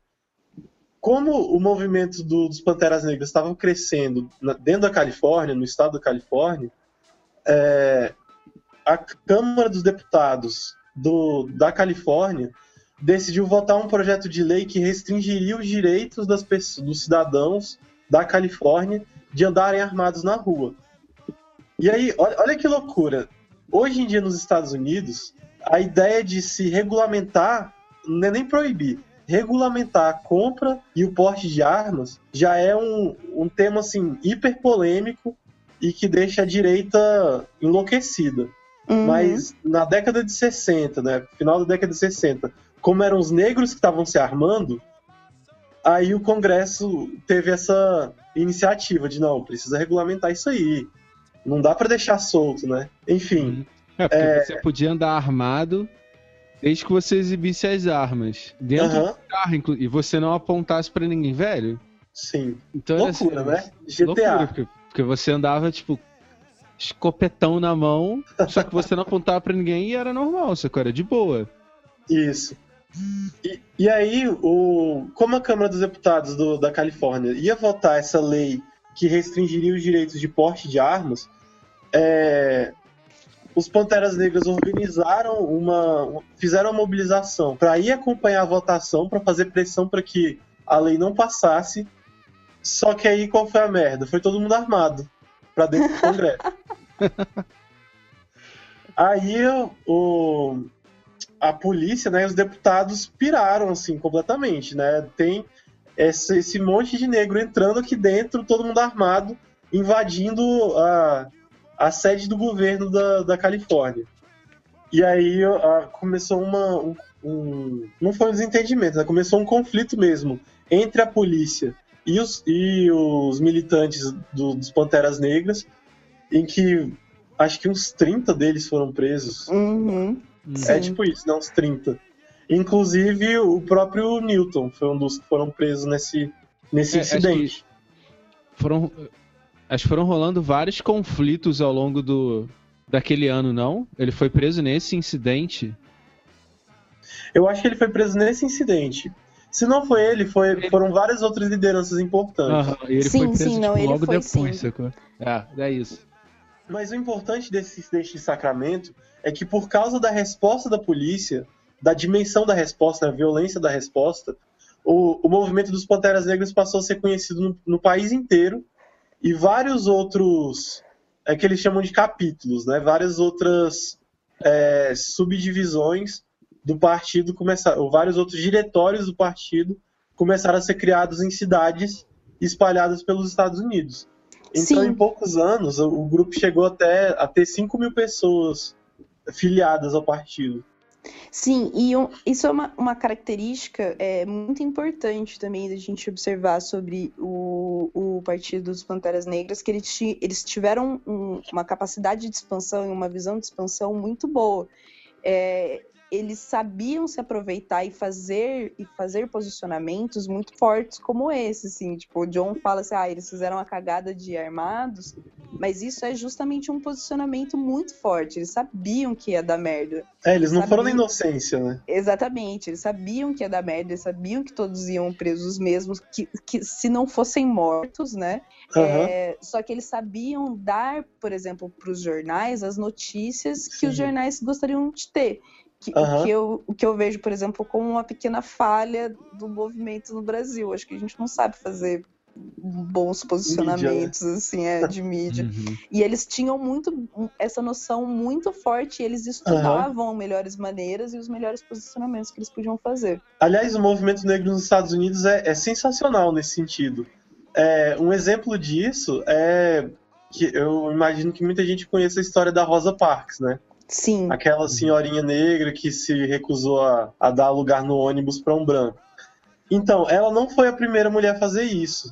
como o movimento do- dos Panteras Negras estava crescendo na- dentro da Califórnia, no estado da Califórnia, é, a Câmara dos Deputados do- da Califórnia decidiu votar um projeto de lei que restringiria os direitos das pessoas, dos cidadãos da Califórnia de andarem armados na rua. E aí, olha, olha que loucura. Hoje em dia, nos Estados Unidos, a ideia de se regulamentar, não é nem proibir, regulamentar a compra e o porte de armas já é um, um tema assim hiper polêmico e que deixa a direita enlouquecida. Uhum. Mas na década de 60, né, final da década de 60, como eram os negros que estavam se armando, aí o Congresso teve essa iniciativa de não, precisa regulamentar isso aí. Não dá pra deixar solto, né? Enfim, É, porque É. você podia andar armado desde que você exibisse as armas. Dentro aham, do carro, e você não apontasse pra ninguém, velho. sim. Então era Loucura, assim, né? GTA. Loucura, porque, porque você andava, tipo, escopetão na mão, só que você não apontava pra ninguém e era normal, só que era de boa. Isso. E, e aí, o, como a Câmara dos Deputados do- da Califórnia ia votar essa lei que restringiria os direitos de porte de armas, é, os Panteras Negras organizaram uma. fizeram uma mobilização para ir acompanhar a votação, para fazer pressão para que a lei não passasse. Só que aí qual foi a merda? Foi todo mundo armado para dentro do Congresso. aí o- a polícia, né, os deputados piraram assim completamente, né? Tem esse, esse monte de negro entrando aqui dentro, todo mundo armado, invadindo a, a sede do governo da, da Califórnia. E aí começou uma um, um- não foi um desentendimento, né? começou um conflito mesmo entre a polícia e os, e os militantes do- dos Panteras Negras, em que acho que uns 30 deles foram presos. Uhum. É Sim. tipo isso, né? Uns 30. Inclusive, o próprio Newton foi um dos que foram presos nesse, nesse É, incidente. Foram. Acho que foram rolando vários conflitos ao longo do. daquele ano, não? Ele foi preso nesse incidente. Eu acho que ele foi preso nesse incidente. Se não foi ele, foi, foram várias outras lideranças importantes. E ele Sim, foi preso sim, não, tipo, ele logo foi depois, sim. sacou? É, é isso. Mas o importante desse incidente de Sacramento é que, por causa da resposta da polícia, da dimensão da resposta, da violência da resposta, o, o movimento dos Panteras Negras passou a ser conhecido no, no país inteiro e vários outros, é que eles chamam de capítulos, né? Várias outras é, subdivisões do partido começaram, ou vários outros diretórios do partido começaram a ser criados em cidades espalhadas pelos Estados Unidos. Então, Sim. em poucos anos, o, o grupo chegou até a ter 5 mil pessoas filiadas ao partido. Sim, e um- isso é uma, uma característica é, muito importante também da gente observar sobre o, o Partido dos Panteras Negras, que eles, eles tiveram um- uma capacidade de expansão e uma visão de expansão muito boa. É, eles sabiam se aproveitar e fazer e fazer posicionamentos muito fortes como esse, assim, tipo, o John fala assim, ah, eles fizeram a cagada de armados, mas isso é justamente um posicionamento muito forte, eles sabiam que ia dar merda. É, eles não Sabia. foram na inocência, né? Exatamente, eles sabiam que ia dar merda, eles sabiam que todos iam presos mesmo, que, que se não fossem mortos, né? Aham. É, só que eles sabiam dar, por exemplo, para os jornais as notícias que os Sim. jornais gostariam de ter. Que, o, que eu, o que eu vejo, por exemplo, como uma pequena falha do movimento no Brasil. Acho que a gente não sabe fazer bons posicionamentos assim é, de mídia. Uhum. E eles tinham muito essa noção muito forte, e eles estudavam melhores maneiras e os melhores posicionamentos que eles podiam fazer. Aliás, o movimento negro nos Estados Unidos é, é sensacional nesse sentido. É, um exemplo disso é que eu imagino que muita gente conheça a história da Rosa Parks, né? Sim, Aquela senhorinha negra que se recusou a, a dar lugar no ônibus para um branco. Então, ela não foi a primeira mulher a fazer isso.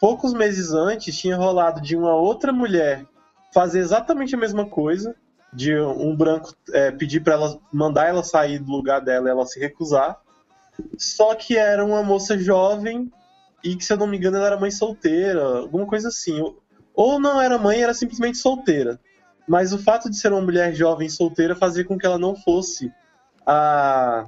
Poucos meses antes, tinha rolado de uma outra mulher fazer exatamente a mesma coisa, de um branco é, pedir para ela mandar ela sair do lugar dela ela se recusar. Só que era uma moça jovem e que, se eu não me engano, ela era mãe solteira, alguma coisa assim. Ou não era mãe, era simplesmente solteira. Mas o fato de ser uma mulher jovem solteira fazia com que ela não fosse a,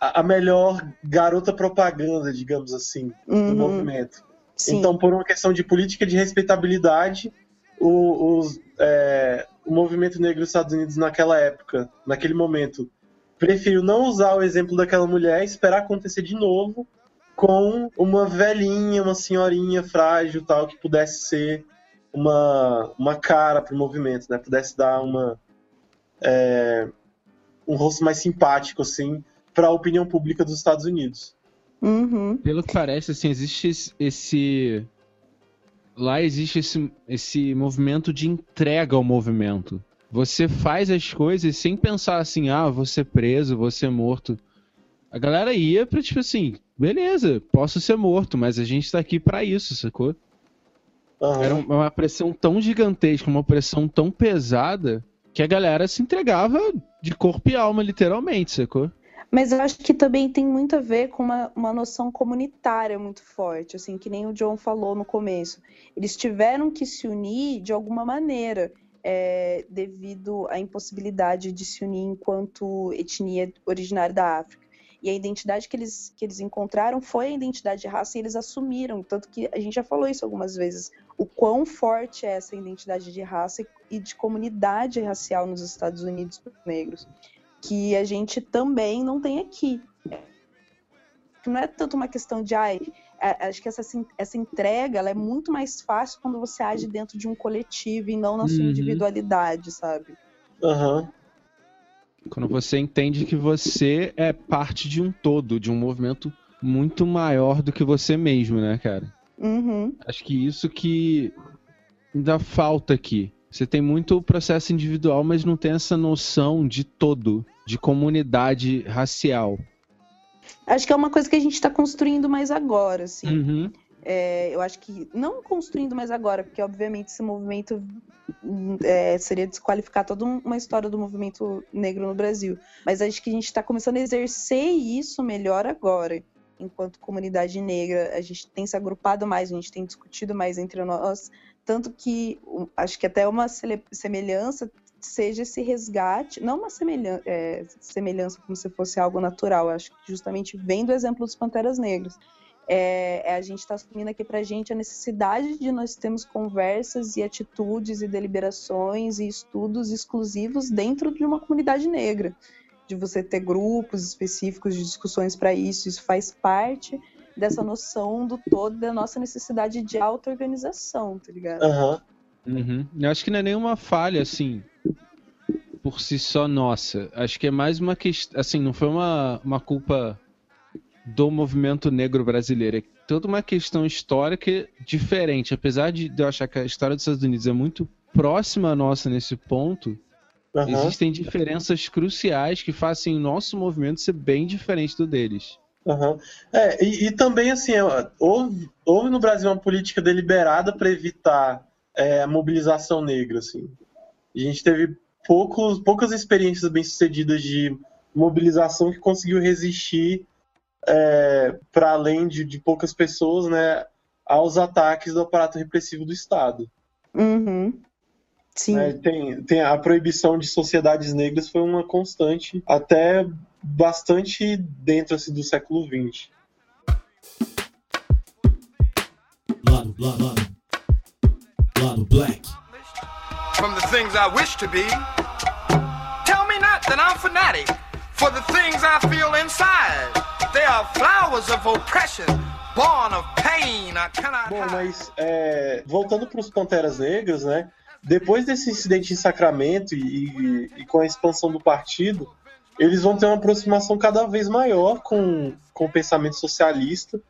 a melhor garota propaganda, digamos assim, do Uhum, movimento. sim. Então, por uma questão de política de respeitabilidade, o, os, é, o movimento negro dos Estados Unidos naquela época, naquele momento, preferiu não usar o exemplo daquela mulher e esperar acontecer de novo com uma velhinha, uma senhorinha frágil, tal, que pudesse ser uma, uma cara para o movimento, né? Pudesse dar uma é, um rosto mais simpático, assim, para a opinião pública dos Estados Unidos. Uhum. Pelo que parece, assim, existe esse-. Lá existe esse, esse movimento de entrega ao movimento. Você faz as coisas sem pensar assim, ah, vou ser preso, vou ser morto. A galera ia pra, tipo assim, beleza, posso ser morto, mas a gente tá aqui pra isso, sacou? Aham. Era um- uma pressão tão gigantesca, uma pressão tão pesada, que a galera se entregava de corpo e alma, literalmente, sacou? Mas eu acho que também tem muito a ver com uma, uma noção comunitária muito forte, assim, que nem o John falou no começo. Eles tiveram que se unir de alguma maneira, é, devido à impossibilidade de se unir enquanto etnia originária da África. E a identidade que eles, que eles encontraram foi a identidade de raça e eles assumiram. Tanto que a gente já falou isso algumas vezes. O quão forte é essa identidade de raça e de comunidade racial nos Estados Unidos para os negros que a gente também não tem aqui. Que Não é tanto uma questão de, ai, a- acho que essa, assim, essa entrega ela é muito mais fácil quando você age dentro de um coletivo e não na sua Uhum. individualidade, sabe? Aham. Quando você entende que você é parte de um todo, de um movimento muito maior do que você mesmo, né, cara? Uhum. Acho que isso que ainda falta aqui. Você tem muito processo individual, mas não tem essa noção de todo, de comunidade racial. Acho que é uma coisa que a gente está construindo mais agora, assim. Uhum. É, eu acho que não construindo mais agora, porque obviamente esse movimento é, seria desqualificar toda um- uma história do movimento negro no Brasil. Mas acho que a gente está começando a exercer isso melhor agora, enquanto comunidade negra. A gente tem se agrupado mais, a gente tem discutido mais entre nós, tanto que acho que até uma semelhança seja esse resgate, não uma semelhança, semelhança como se fosse algo natural, acho que justamente vem do exemplo dos Panteras Negras é, é a gente está assumindo aqui para a gente a necessidade de nós termos conversas e atitudes e deliberações e estudos exclusivos dentro de uma comunidade negra, de você ter grupos específicos de discussões para isso, isso faz parte dessa noção do todo da nossa necessidade de auto-organização, tá ligado? Aham. Uhum. Eu acho que não é nenhuma falha, assim, por si só nossa. Acho que é mais uma questão. Assim, não foi uma, uma culpa do movimento negro brasileiro. É toda uma questão histórica diferente. Apesar de eu achar que a história dos Estados Unidos é muito próxima à nossa nesse ponto, aham. existem diferenças cruciais que fazem o nosso movimento ser bem diferente do deles. Aham. É, e, e também, assim, é, houve, houve no Brasil uma política deliberada para evitar é, a mobilização negra, assim. A gente teve poucos, poucas experiências bem-sucedidas de mobilização que conseguiu resistir para além de, de poucas pessoas, né, aos ataques do aparato repressivo do Estado. Uhum. Sim. né? Tem, tem a proibição de sociedades negras foi uma constante até bastante dentro assim, do século XX. Lado, lado, lado. Lado black. from the things I wish to be. Tell me not that I'm fanatic for the things I feel inside. They are flowers of oppression, born of pain. I cannot Bom, mas é, voltando para os Panteras Negras, né? Depois desse incidente em Sacramento e, e- com a expansão do partido, eles vão ter uma aproximação cada vez maior com, com o pensamento socialista,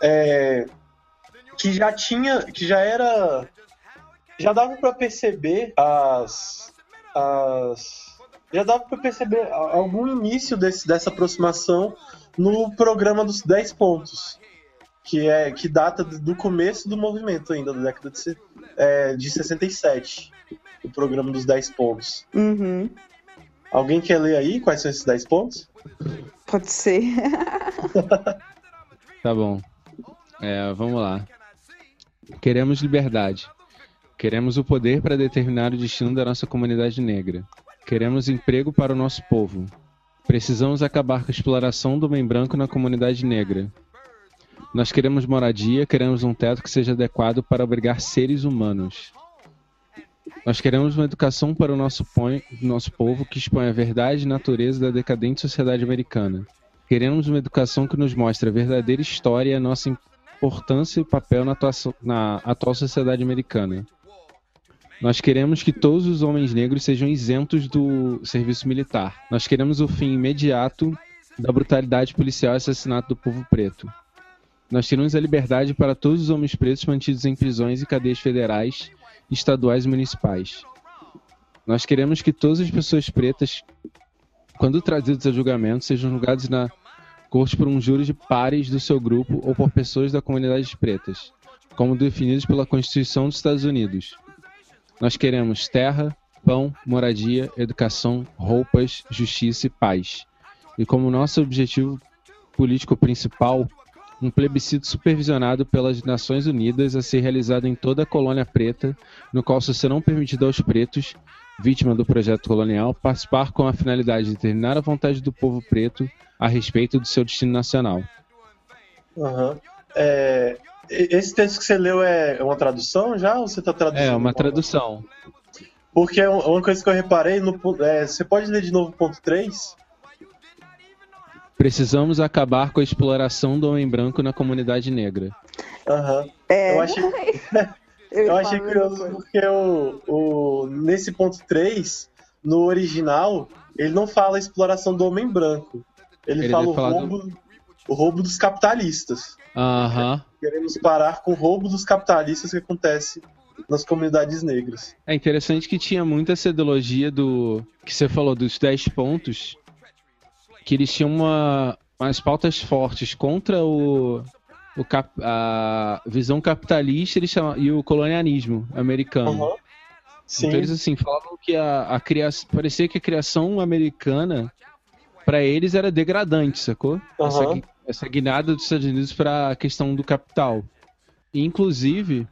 é, que já tinha, que já era, já dava para perceber as, as, já dava para perceber algum início desse, dessa aproximação no programa dos 10 pontos que é que data do começo do movimento ainda, da década de, é, de 67, o programa dos 10 pontos. Uhum. Alguém quer ler aí quais são esses 10 pontos? Pode ser. Tá bom. É, vamos lá. Queremos liberdade. Queremos o poder para determinar o destino da nossa comunidade negra. Queremos emprego para o nosso povo. Precisamos acabar com a exploração do homem branco na comunidade negra. Nós queremos moradia, queremos um teto que seja adequado para abrigar seres humanos. Nós queremos uma educação para o nosso, põe- nosso povo que expõe a verdade e natureza da decadente sociedade americana. Queremos uma educação que nos mostre a verdadeira história e a nossa importância e papel na, atuação- na atual sociedade americana. Nós queremos que todos os homens negros sejam isentos do serviço militar. Nós queremos o fim imediato da brutalidade policial e assassinato do povo preto. Nós queremos a liberdade para todos os homens pretos mantidos em prisões e cadeias federais, estaduais e municipais. Nós queremos que todas as pessoas pretas, quando trazidas a julgamento, sejam julgadas na corte por um júri de pares do seu grupo ou por pessoas da comunidade pretas, como definidos pela Constituição dos Estados Unidos. Nós queremos terra, pão, moradia, educação, roupas, justiça e paz. E como nosso objetivo político principal, um plebiscito supervisionado pelas Nações Unidas a ser realizado em toda a colônia preta, no qual só serão permitidos aos pretos, vítima do projeto colonial, participar com a finalidade de determinar a vontade do povo preto a respeito do seu destino nacional. Aham. É, esse texto que você leu é uma tradução já ou você está traduzindo? É, uma tradução. Porque um- uma coisa que eu reparei, no, é, você pode ler de novo o ponto 3? Precisamos acabar com a exploração do homem branco na comunidade negra. Aham. É, Eu achei, eu, eu achei curioso porque o, o, nesse ponto 3, no original, ele não fala exploração do homem branco. Ele, Ele fala o falar do- roubo, o roubo dos capitalistas. Aham. Queremos parar com o roubo dos capitalistas que acontece nas comunidades negras. É interessante que tinha muita essa ideologia do. que você falou, dos 10 pontos. Que eles tinham uma, umas pautas fortes contra o. o cap- a visão capitalista eles chamam, e o colonialismo americano. Aham. Sim. Então eles assim falavam que a, a criação. Parecia que a criação americana para eles era degradante, sacou? Essa, Aham. gui- essa guinada dos Estados Unidos para a questão do capital. E, inclusive,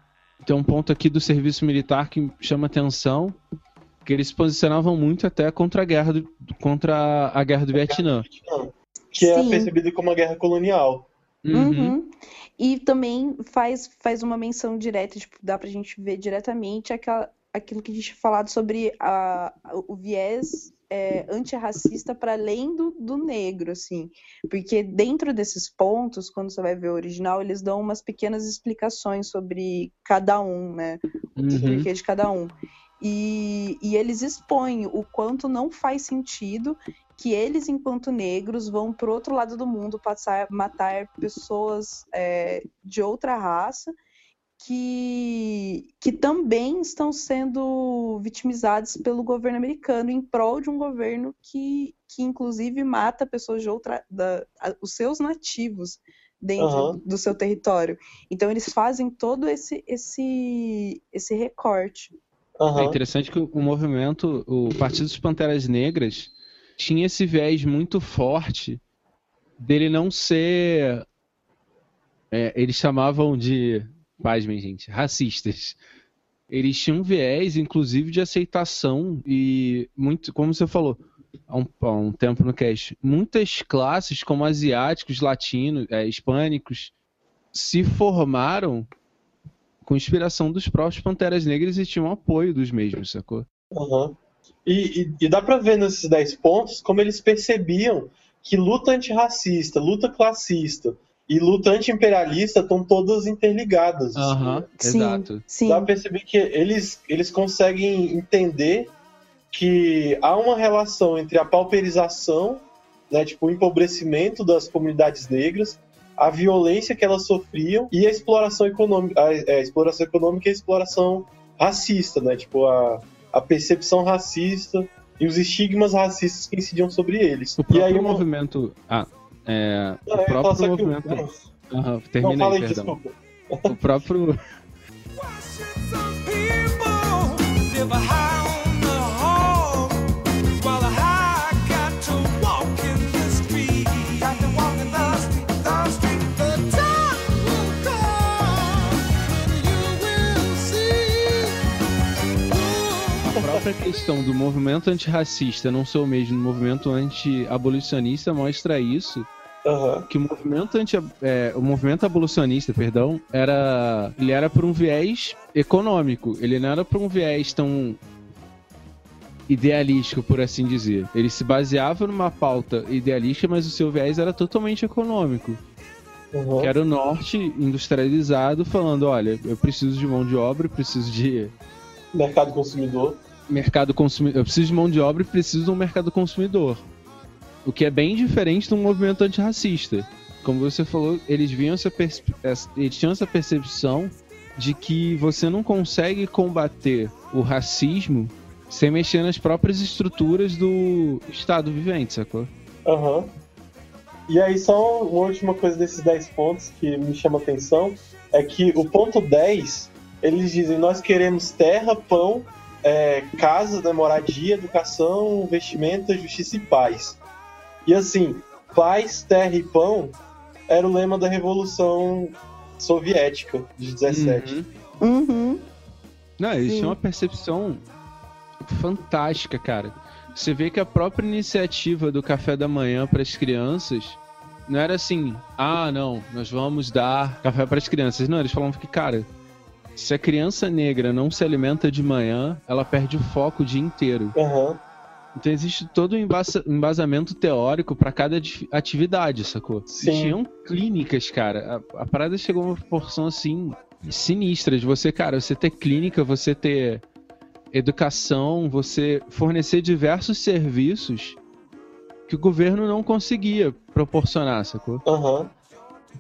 tem um ponto aqui do serviço militar que chama atenção, que eles se posicionavam muito até contra a guerra do, contra a guerra do Vietnã. Que é Sim. percebido como uma guerra colonial. Uhum. Uhum. E também faz, faz uma menção direta, tipo, dá pra gente ver diretamente aquela, aquilo que a gente tinha falado sobre a, o viés é, antirracista para além do, do negro, assim. Porque dentro desses pontos, quando você vai ver o original, eles dão umas pequenas explicações sobre cada um, né? O Uhum. porquê de cada um. E, e eles expõem o quanto não faz sentido que eles, enquanto negros, vão pro outro lado do mundo passar matar pessoas é, de outra raça que, que também estão sendo vitimizadas pelo governo americano em prol de um governo que, que inclusive mata pessoas de outra da, os seus nativos dentro Aham. do seu território. Então eles fazem todo esse esse esse recorte. É Aham. interessante que o movimento, o Partido dos Panteras Negras, tinha esse viés muito forte dele não ser. é, eles chamavam de. Pasmem, gente, racistas. Eles tinham um viés, inclusive, de aceitação e muito, como você falou há um, há um tempo no cast, muitas classes, como asiáticos, latinos, é, hispânicos, se formaram com inspiração dos próprios Panteras Negras e tinham apoio dos mesmos, sacou? Aham. E, e, e dá pra ver nesses 10 pontos como eles percebiam que luta antirracista, luta classista e luta anti-imperialista estão todas interligadas. assim, Aham, né? Sim, exato. sim. Dá pra perceber que eles, eles conseguem entender que há uma relação entre a pauperização, né, tipo, o empobrecimento das comunidades negras, a violência que elas sofriam e a exploração econômica, a, é, a exploração econômica e a exploração racista, né, tipo, a, a percepção racista e os estigmas racistas que incidiam sobre eles. O e próprio aí uma... movimento. Ah, é. Não, o próprio movimento. Não, Aham, não, termina fala aí, aí, perdão. desculpa. O próprio. própria questão do movimento antirracista não ser o mesmo do movimento anti-abolicionista mostra isso. Aham. Que o movimento anti, é, o movimento abolicionista, perdão, era ele era por um viés econômico. Ele não era por um viés tão idealístico, por assim dizer. Ele se baseava numa pauta idealística, mas o seu viés era totalmente econômico. aham. Que era o norte industrializado falando, olha, eu preciso de mão de obra, eu preciso de Mercado consumidor. Mercado consumidor. Eu preciso de mão de obra e preciso de um mercado consumidor. O que é bem diferente de um movimento antirracista. Como você falou, eles viam essa eles tinham essa percepção de que você não consegue combater o racismo sem mexer nas próprias estruturas do Estado vivente, sacou? Aham. E aí, só uma última coisa desses 10 pontos que me chama a atenção é que o ponto 10, eles dizem: nós queremos terra, pão, é, casa, né, moradia, educação, vestimenta, justiça e paz. E assim, paz, terra e pão era o lema da Revolução Soviética de 17. Uhum. Uhum. Não, eles Sim. tinham uma percepção fantástica, cara. Você vê que a própria iniciativa do café da manhã para as crianças não era assim, ah, não, nós vamos dar café para as crianças. Não, eles falavam que, cara, se a criança negra não se alimenta de manhã, ela perde o foco o dia inteiro. Aham. Então existe todo um embasa- embasamento teórico para cada ati- atividade, sacou? E Sim. tinham clínicas, cara. A, a parada chegou a uma proporção assim sinistra de você, cara, você ter clínica, você ter educação, você fornecer diversos serviços que o governo não conseguia proporcionar, sacou? Aham.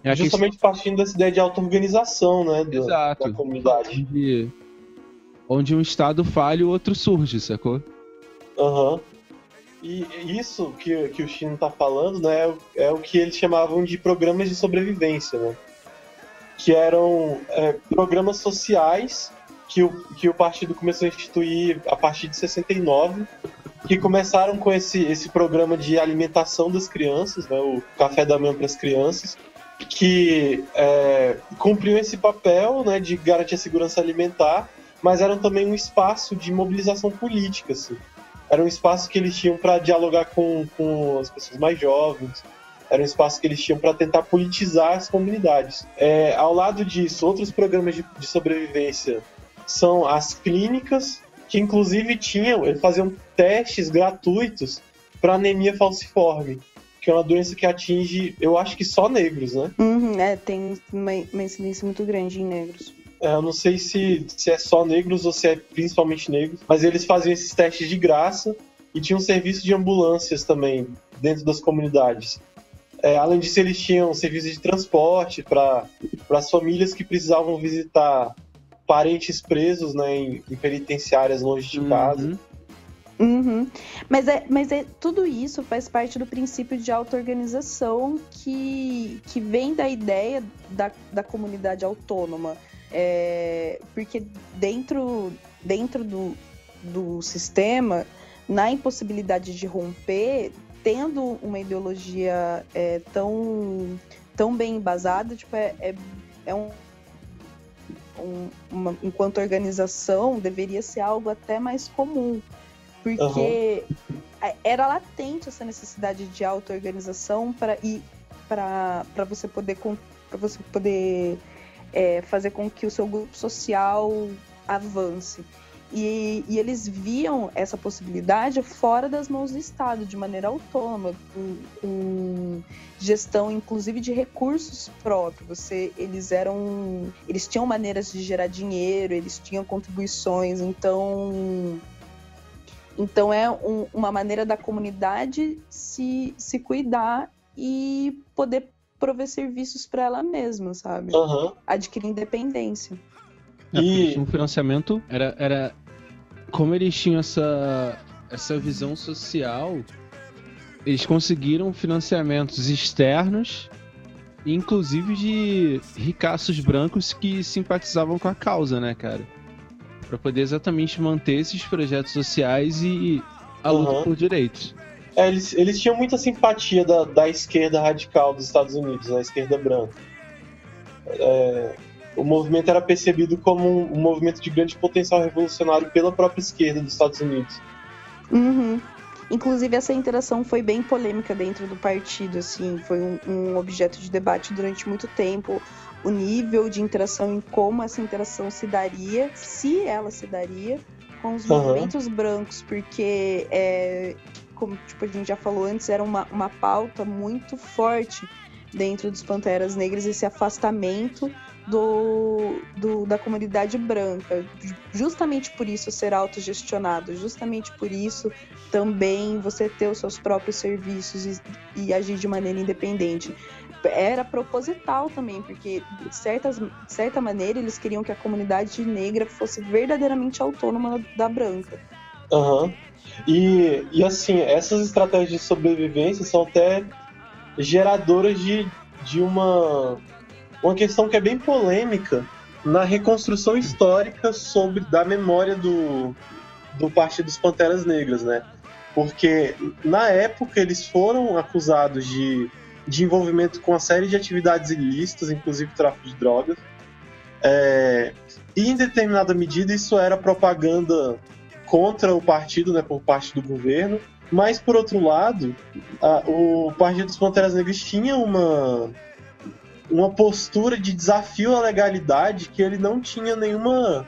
É Justamente partindo dessa ideia de auto-organização, né? do- Exato. Da comunidade. questão de onde um estado falha, o outro surge, sacou? Aham. E isso que, que o Chino tá falando, né, é o- é o que eles chamavam de programas de sobrevivência, né? Que eram é, programas sociais que o, que o partido começou a instituir a partir de 69, que começaram com esse, esse programa de alimentação das crianças, né, o café da manhã para as crianças, que é, cumpriam esse papel né, de garantir a segurança alimentar, mas eram também um espaço de mobilização política, assim era um espaço que eles tinham para dialogar com, com as pessoas mais jovens, era um espaço que eles tinham para tentar politizar as comunidades. É, ao lado disso, outros programas de, de sobrevivência são as clínicas, que inclusive tinham, eles faziam testes gratuitos para anemia falciforme, que é uma doença que atinge, eu acho que só negros, né? Uhum, é, tem uma, uma incidência muito grande em negros. É, eu não sei se, se é só negros ou se é principalmente negros, mas eles faziam esses testes de graça e tinham um serviço de ambulâncias também dentro das comunidades. É, além disso, eles tinham serviço de transporte para as famílias que precisavam visitar parentes presos né, em, em penitenciárias longe de casa. Uhum. Uhum. Mas, é, mas é, tudo isso faz parte do princípio de auto-organização que, que vem da ideia da, da comunidade autônoma. É, porque dentro, dentro do, do sistema, na impossibilidade de romper, tendo uma ideologia é, tão, tão bem embasada, tipo, é, é, é um, um- uma- enquanto organização, deveria ser algo até mais comum. Porque a- era latente essa necessidade de auto-organização para ir para você poder para você poder é, fazer com que o seu grupo social avance. E, e eles viam essa possibilidade fora das mãos do Estado, de maneira autônoma, com, com gestão, inclusive, de recursos próprios. Você, eles eram, eles tinham maneiras de gerar dinheiro, eles tinham contribuições, então, então é um- uma maneira da comunidade se, se cuidar e poder prover serviços para ela mesma, sabe? Aham. Adquirir independência. É, porque E- um financiamento, era, era como eles tinham essa, essa visão social, eles conseguiram financiamentos externos, inclusive de ricaços brancos que simpatizavam com a causa, né, cara? Pra poder exatamente manter esses projetos sociais e a luta Aham. por direitos. É, eles, eles tinham muita simpatia da, da esquerda radical dos Estados Unidos, a esquerda branca. É, o movimento era percebido como um, um movimento de grande potencial revolucionário pela própria esquerda dos Estados Unidos. Uhum. Inclusive, essa interação foi bem polêmica dentro do partido, assim, foi um, um objeto de debate durante muito tempo. O nível de interação e como essa interação se daria, se ela se daria, com os Aham. movimentos brancos, porque, é, como tipo, a gente já falou antes, era uma, uma pauta muito forte dentro dos Panteras Negras, esse afastamento do, do- da comunidade branca. Justamente por isso ser autogestionado, justamente por isso também você ter os seus próprios serviços e, e agir de maneira independente. Era proposital também, porque de, certas, de certa maneira eles queriam que a comunidade negra fosse verdadeiramente autônoma da branca. Aham. E, e assim, essas estratégias de sobrevivência são até geradoras de, de uma, uma questão que é bem polêmica na reconstrução histórica sobre da memória do, do Partido dos Panteras Negras, né? Porque na época eles foram acusados de, de envolvimento com uma série de atividades ilícitas, inclusive tráfico de drogas. É, e em determinada medida isso era propaganda contra o partido, né, por parte do governo. Mas, por outro lado, a- o Partido dos Panteras Negras tinha uma, uma postura de desafio à legalidade que ele não tinha nenhuma.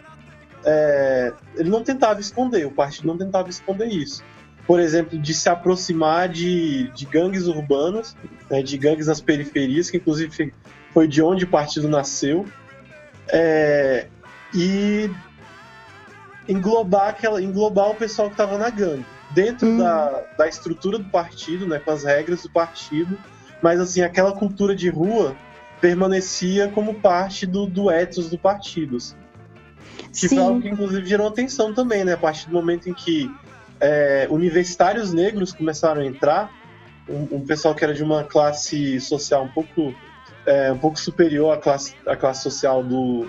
é, ele não tentava esconder, o partido não tentava esconder isso. Por exemplo, de se aproximar de, de gangues urbanas, né, de gangues nas periferias, que inclusive foi de onde o partido nasceu. É, e englobar aquela englobar o pessoal que estava na gangue dentro Uhum. da, da estrutura do partido, né, com as regras do partido, mas assim aquela cultura de rua permanecia como parte do, do ethos do partido. assim. Que foi algo que inclusive gerou atenção também, né, a partir do momento em que é, universitários negros começaram a entrar, um, um pessoal que era de uma classe social um pouco é, um pouco superior à classe, à classe social do,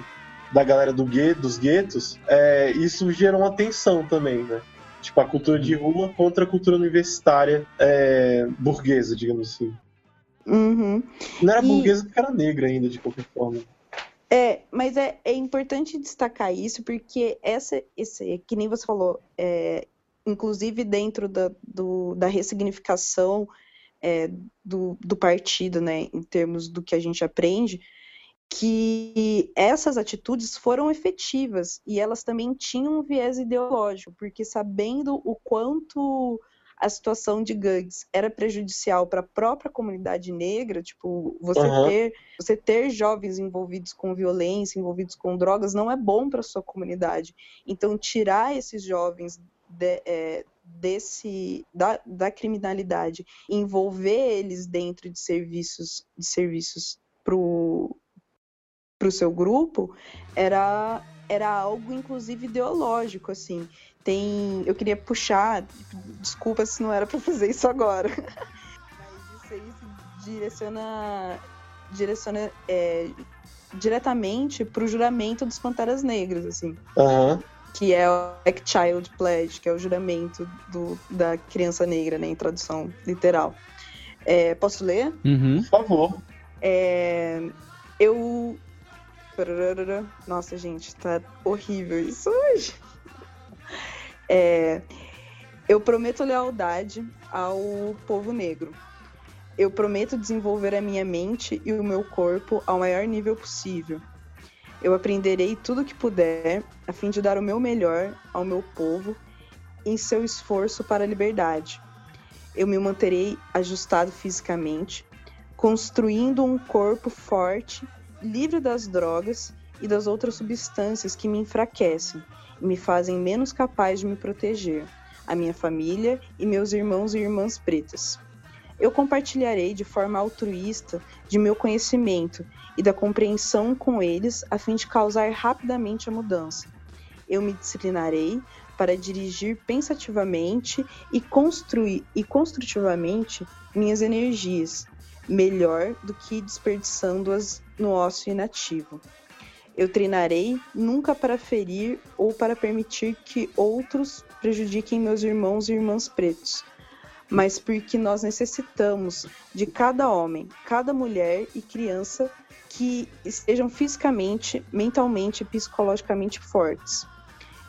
da galera do gue, dos guetos, é, isso gerou uma tensão também, né? Tipo, a cultura de rua contra a cultura universitária é, burguesa, digamos assim. Uhum. Não era E- burguesa porque era negra ainda, de qualquer forma. É, mas é, é importante destacar isso porque essa, esse, que nem você falou, é, inclusive dentro da, do- da ressignificação é, do, do partido, né, em termos do que a gente aprende, que essas atitudes foram efetivas e elas também tinham um viés ideológico, porque sabendo o quanto a situação de gangues era prejudicial para a própria comunidade negra, tipo, você Aham. ter você ter jovens envolvidos com violência, envolvidos com drogas, não é bom para sua comunidade. Então, tirar esses jovens de- é, desse da, da criminalidade, envolver eles dentro de serviços de serviços pro pro seu grupo, era era algo inclusive ideológico assim. Tem, eu queria puxar, desculpa se não era para fazer isso agora. Mas isso aí se direciona direciona é, diretamente para o juramento dos Panteras Negras, assim, Aham. Que é o Black Child Pledge, que é o juramento do, da criança negra, né, em tradução literal. É, posso ler? Uhum. Por favor. É, eu. Nossa, gente, tá horrível isso hoje. É, eu prometo lealdade ao povo negro. Eu prometo desenvolver a minha mente e o meu corpo ao maior nível possível. Eu aprenderei tudo o que puder a fim de dar o meu melhor ao meu povo em seu esforço para a liberdade. Eu me manterei ajustado fisicamente, construindo um corpo forte, livre das drogas e das outras substâncias que me enfraquecem e me fazem menos capaz de me proteger, a minha família e meus irmãos e irmãs pretas. Eu compartilharei de forma altruísta de meu conhecimento e da compreensão com eles a fim de causar rapidamente a mudança. Eu me disciplinarei para dirigir pensativamente e construir e construtivamente minhas energias, melhor do que desperdiçando-as no ócio inativo. Eu treinarei nunca para ferir ou para permitir que outros prejudiquem meus irmãos e irmãs pretos, mas porque nós necessitamos de cada homem, cada mulher e criança que estejam fisicamente, mentalmente e psicologicamente fortes.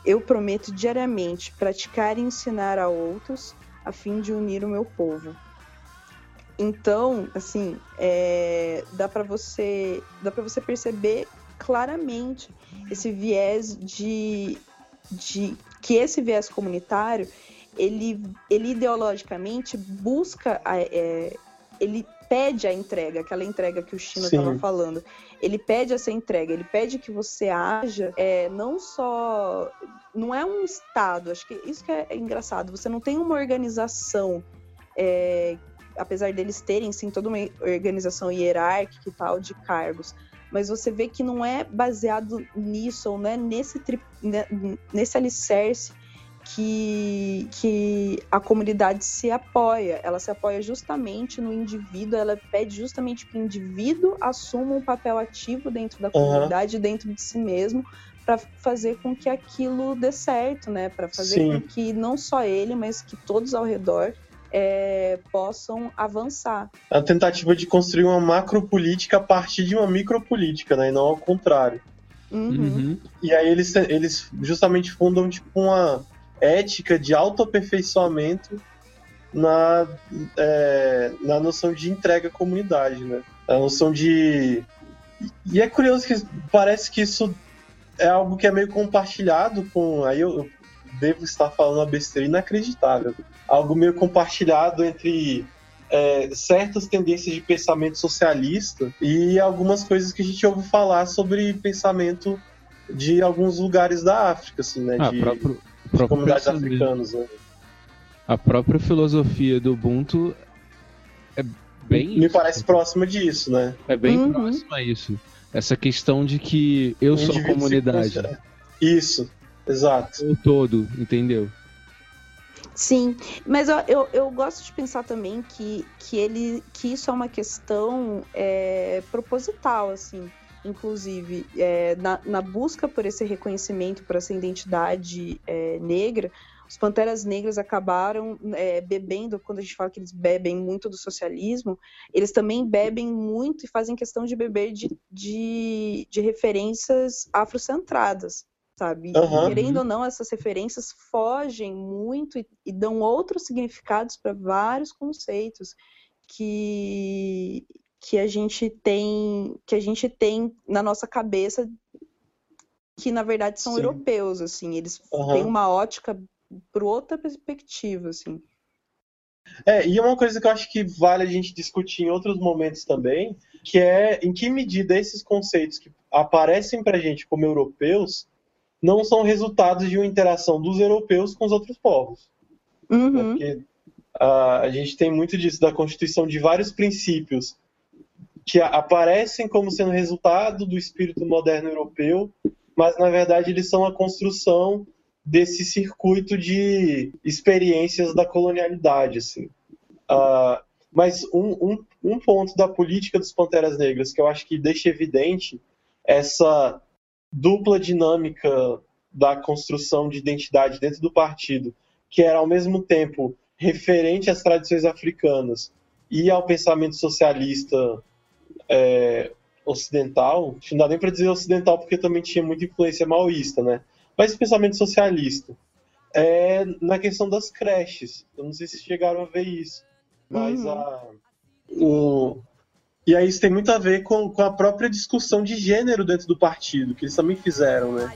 Eu prometo diariamente praticar e ensinar a outros a fim de unir o meu povo. Então, assim, é, dá para você, dá para você perceber claramente esse viés de, de que esse viés comunitário ele, ele ideologicamente busca a, é, ele pede a entrega, aquela entrega que o Chino estava falando. Ele pede essa entrega, ele pede que você haja é, não só. Não é um Estado, acho que isso que é engraçado. Você não tem uma organização, é, apesar deles terem sim toda uma organização hierárquica e tal de cargos, mas você vê que não é baseado nisso, ou não é nesse, tri, né, nesse alicerce que, que a comunidade se apoia. Ela se apoia justamente no indivíduo, ela pede justamente que o indivíduo assuma um papel ativo dentro da comunidade, uhum. dentro de si mesmo, para fazer com que aquilo dê certo, né? Para fazer Sim. com que não só ele, mas que todos ao redor é, possam avançar. A tentativa de construir uma macropolítica a partir de uma micropolítica, né? E não ao contrário. Uhum. Uhum. E aí eles, eles justamente fundam tipo uma ética de autoaperfeiçoamento na, é, na noção de entrega à comunidade, né? A noção de. E é curioso que parece que isso é algo que é meio compartilhado com. Aí eu, eu devo estar falando uma besteira inacreditável. Algo meio compartilhado entre é, certas tendências de pensamento socialista e algumas coisas que a gente ouve falar sobre pensamento de alguns lugares da África, assim, né? Ah, de, próprio, comunidades africanas, né? A própria filosofia do Ubuntu é bem. Me parece próxima disso, né? É bem uhum. próxima a isso. Essa questão de que eu sou a comunidade. Isso, exato. O todo, entendeu? Sim, mas eu, eu, eu, gosto de pensar também que, que, ele, que isso é uma questão é, proposital, assim inclusive, é, na, na, busca por esse reconhecimento, por essa identidade é, negra, os Panteras Negras acabaram é, bebendo, quando a gente fala que eles bebem muito do socialismo, eles também bebem muito e fazem questão de beber de, de, de referências afrocentradas, sabe? Uhum. Querendo ou não, essas referências fogem muito e, e dão outros significados para vários conceitos que, que a gente tem que a gente tem na nossa cabeça que na verdade são Sim. europeus assim eles uhum. têm uma ótica por outra perspectiva assim é e uma coisa que eu acho que vale a gente discutir em outros momentos também que é em que medida esses conceitos que aparecem para gente como europeus não são resultados de uma interação dos europeus com os outros povos uhum. porque uh, a gente tem muito disso da constituição de vários princípios que aparecem como sendo resultado do espírito moderno europeu, mas na verdade eles são a construção desse circuito de experiências da colonialidade, assim. Uh, mas um, um, um, ponto da política dos Panteras Negras que eu acho que deixa evidente essa dupla dinâmica da construção de identidade dentro do partido, que era ao mesmo tempo referente às tradições africanas e ao pensamento socialista é, ocidental, não dá nem para dizer ocidental porque também tinha muita influência maoísta, né? Mas pensamento socialista. É na questão das creches. Eu não sei se chegaram a ver isso. Mas uhum. a, o, e aí isso tem muito a ver com, com a própria discussão de gênero dentro do partido, que eles também fizeram, né?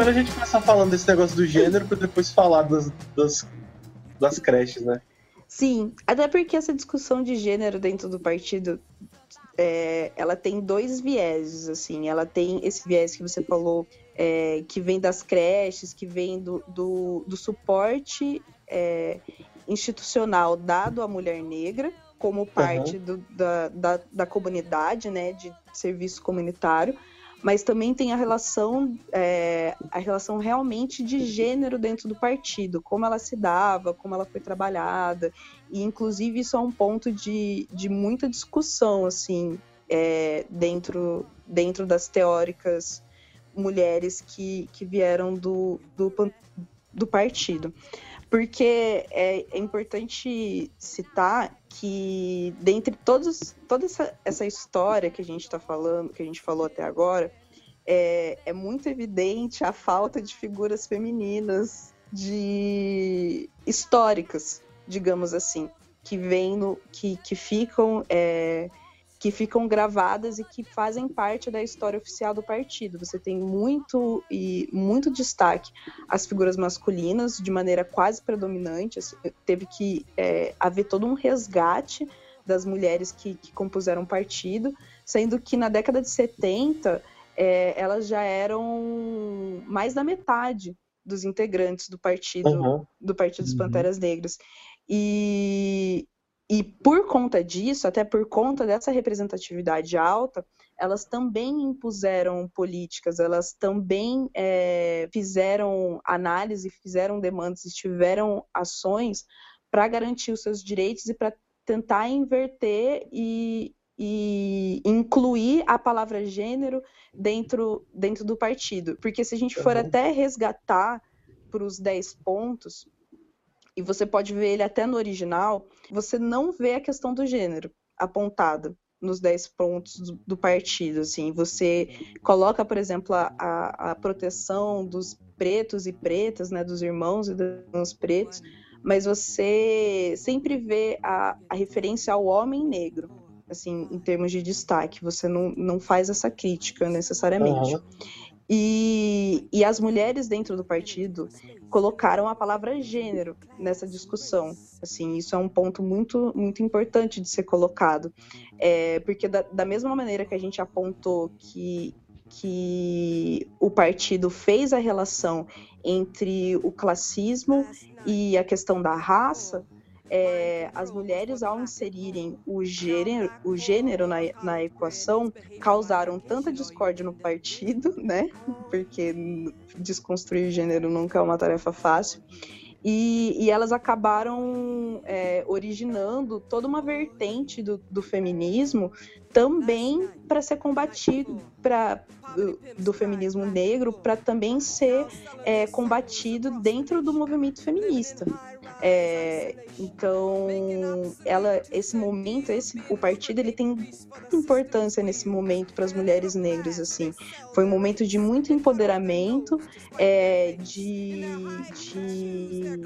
Melhor a gente começar falando desse negócio do gênero para depois falar das, das, das creches, né? Sim, até porque essa discussão de gênero dentro do partido, é, ela tem dois vieses, assim. Ela tem esse viés que você falou, é, que vem das creches, que vem do, do, do suporte é, institucional dado à mulher negra, como parte uhum. do, da, da, da comunidade, né, de serviço comunitário, mas também tem a relação, é, a relação realmente de gênero dentro do partido, como ela se dava, como ela foi trabalhada, e inclusive isso é um ponto de, de muita discussão, assim, é, dentro, dentro das teóricas mulheres que, que vieram do, do, do partido. Porque é, é importante citar que dentre todos, toda essa, essa história que a gente está falando, que a gente falou até agora, é, é muito evidente a falta de figuras femininas de históricas, digamos assim, que vêm no, que, que ficam é, que ficam gravadas e que fazem parte da história oficial do partido. Você tem muito e muito destaque às figuras masculinas de maneira quase predominante. Assim, teve que é, haver todo um resgate das mulheres que, que compuseram o partido, sendo que na década de 70 é, elas já eram mais da metade dos integrantes do partido uhum. do Partido dos uhum. Panteras Negras. E, e por conta disso, até por conta dessa representatividade alta, elas também impuseram políticas, elas também é, fizeram análise, fizeram demandas, tiveram ações para garantir os seus direitos e para tentar inverter e, e, incluir a palavra gênero dentro, dentro do partido. Porque se a gente for até resgatar para os 10 pontos, e você pode ver ele até no original, você não vê a questão do gênero apontada nos 10 pontos do, do partido, assim, você coloca, por exemplo, a, a, a, proteção dos pretos e pretas, né, dos irmãos e dos pretos, mas você sempre vê a, a referência ao homem negro, assim, em termos de destaque, você não, não faz essa crítica necessariamente. Uhum. E, e as mulheres dentro do partido colocaram a palavra gênero nessa discussão. Assim, isso é um ponto muito, muito importante de ser colocado. É, porque da, da mesma maneira que a gente apontou que, que o partido fez a relação entre o classismo e a questão da raça, é, as mulheres, ao inserirem o gênero, o gênero na, na equação, causaram tanta discórdia no partido, né? Porque desconstruir gênero nunca é uma tarefa fácil. E, e elas acabaram é, originando toda uma vertente do, do feminismo também para ser combatido do, do feminismo negro para também ser é, combatido dentro do movimento feminista. É, então, ela, esse momento, esse, o partido, ele tem muita importância nesse momento para as mulheres negras, assim. Foi um momento de muito empoderamento, é, de, de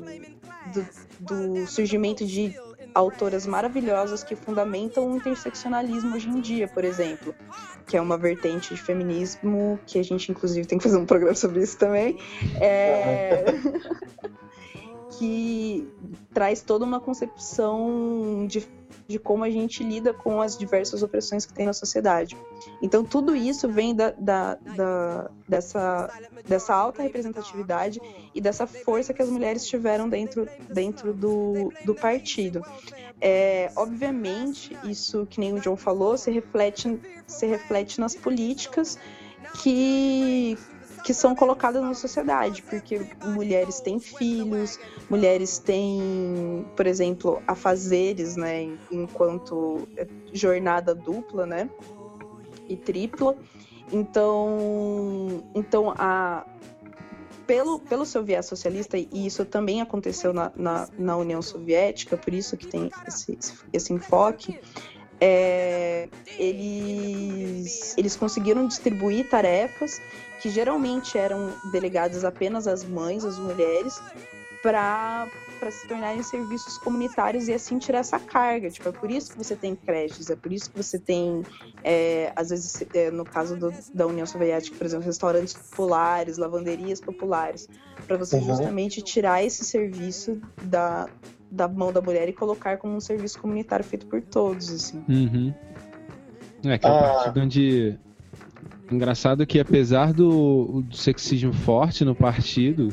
do, do surgimento de autoras maravilhosas que fundamentam o interseccionalismo hoje em dia, por exemplo, que é uma vertente de feminismo que a gente inclusive tem que fazer um programa sobre isso também. É... que traz toda uma concepção de, de como a gente lida com as diversas opressões que tem na sociedade. Então, tudo isso vem da, da, da, dessa, dessa alta representatividade e dessa força que as mulheres tiveram dentro, dentro do, do partido. É, obviamente, isso que nem o John falou, se reflete, se reflete nas políticas que que são colocadas na sociedade, porque mulheres têm filhos, mulheres têm, por exemplo, afazeres, né, enquanto jornada dupla, né, e tripla. Então, então a pelo, pelo seu viés socialista, e isso também aconteceu na, na, na União Soviética, por isso que tem esse, esse enfoque, é, eles, eles conseguiram distribuir tarefas que geralmente eram delegadas apenas às mães, às mulheres, para para se tornarem serviços comunitários e assim tirar essa carga. Tipo, é por isso que você tem creches, é por isso que você tem, é, às vezes, é, no caso do, da União Soviética, por exemplo, restaurantes populares, lavanderias populares, para você uhum. justamente tirar esse serviço da, da mão da mulher e colocar como um serviço comunitário feito por todos, assim. Uhum. É, que é a ah. partir onde... Engraçado que apesar do, do sexismo forte no partido,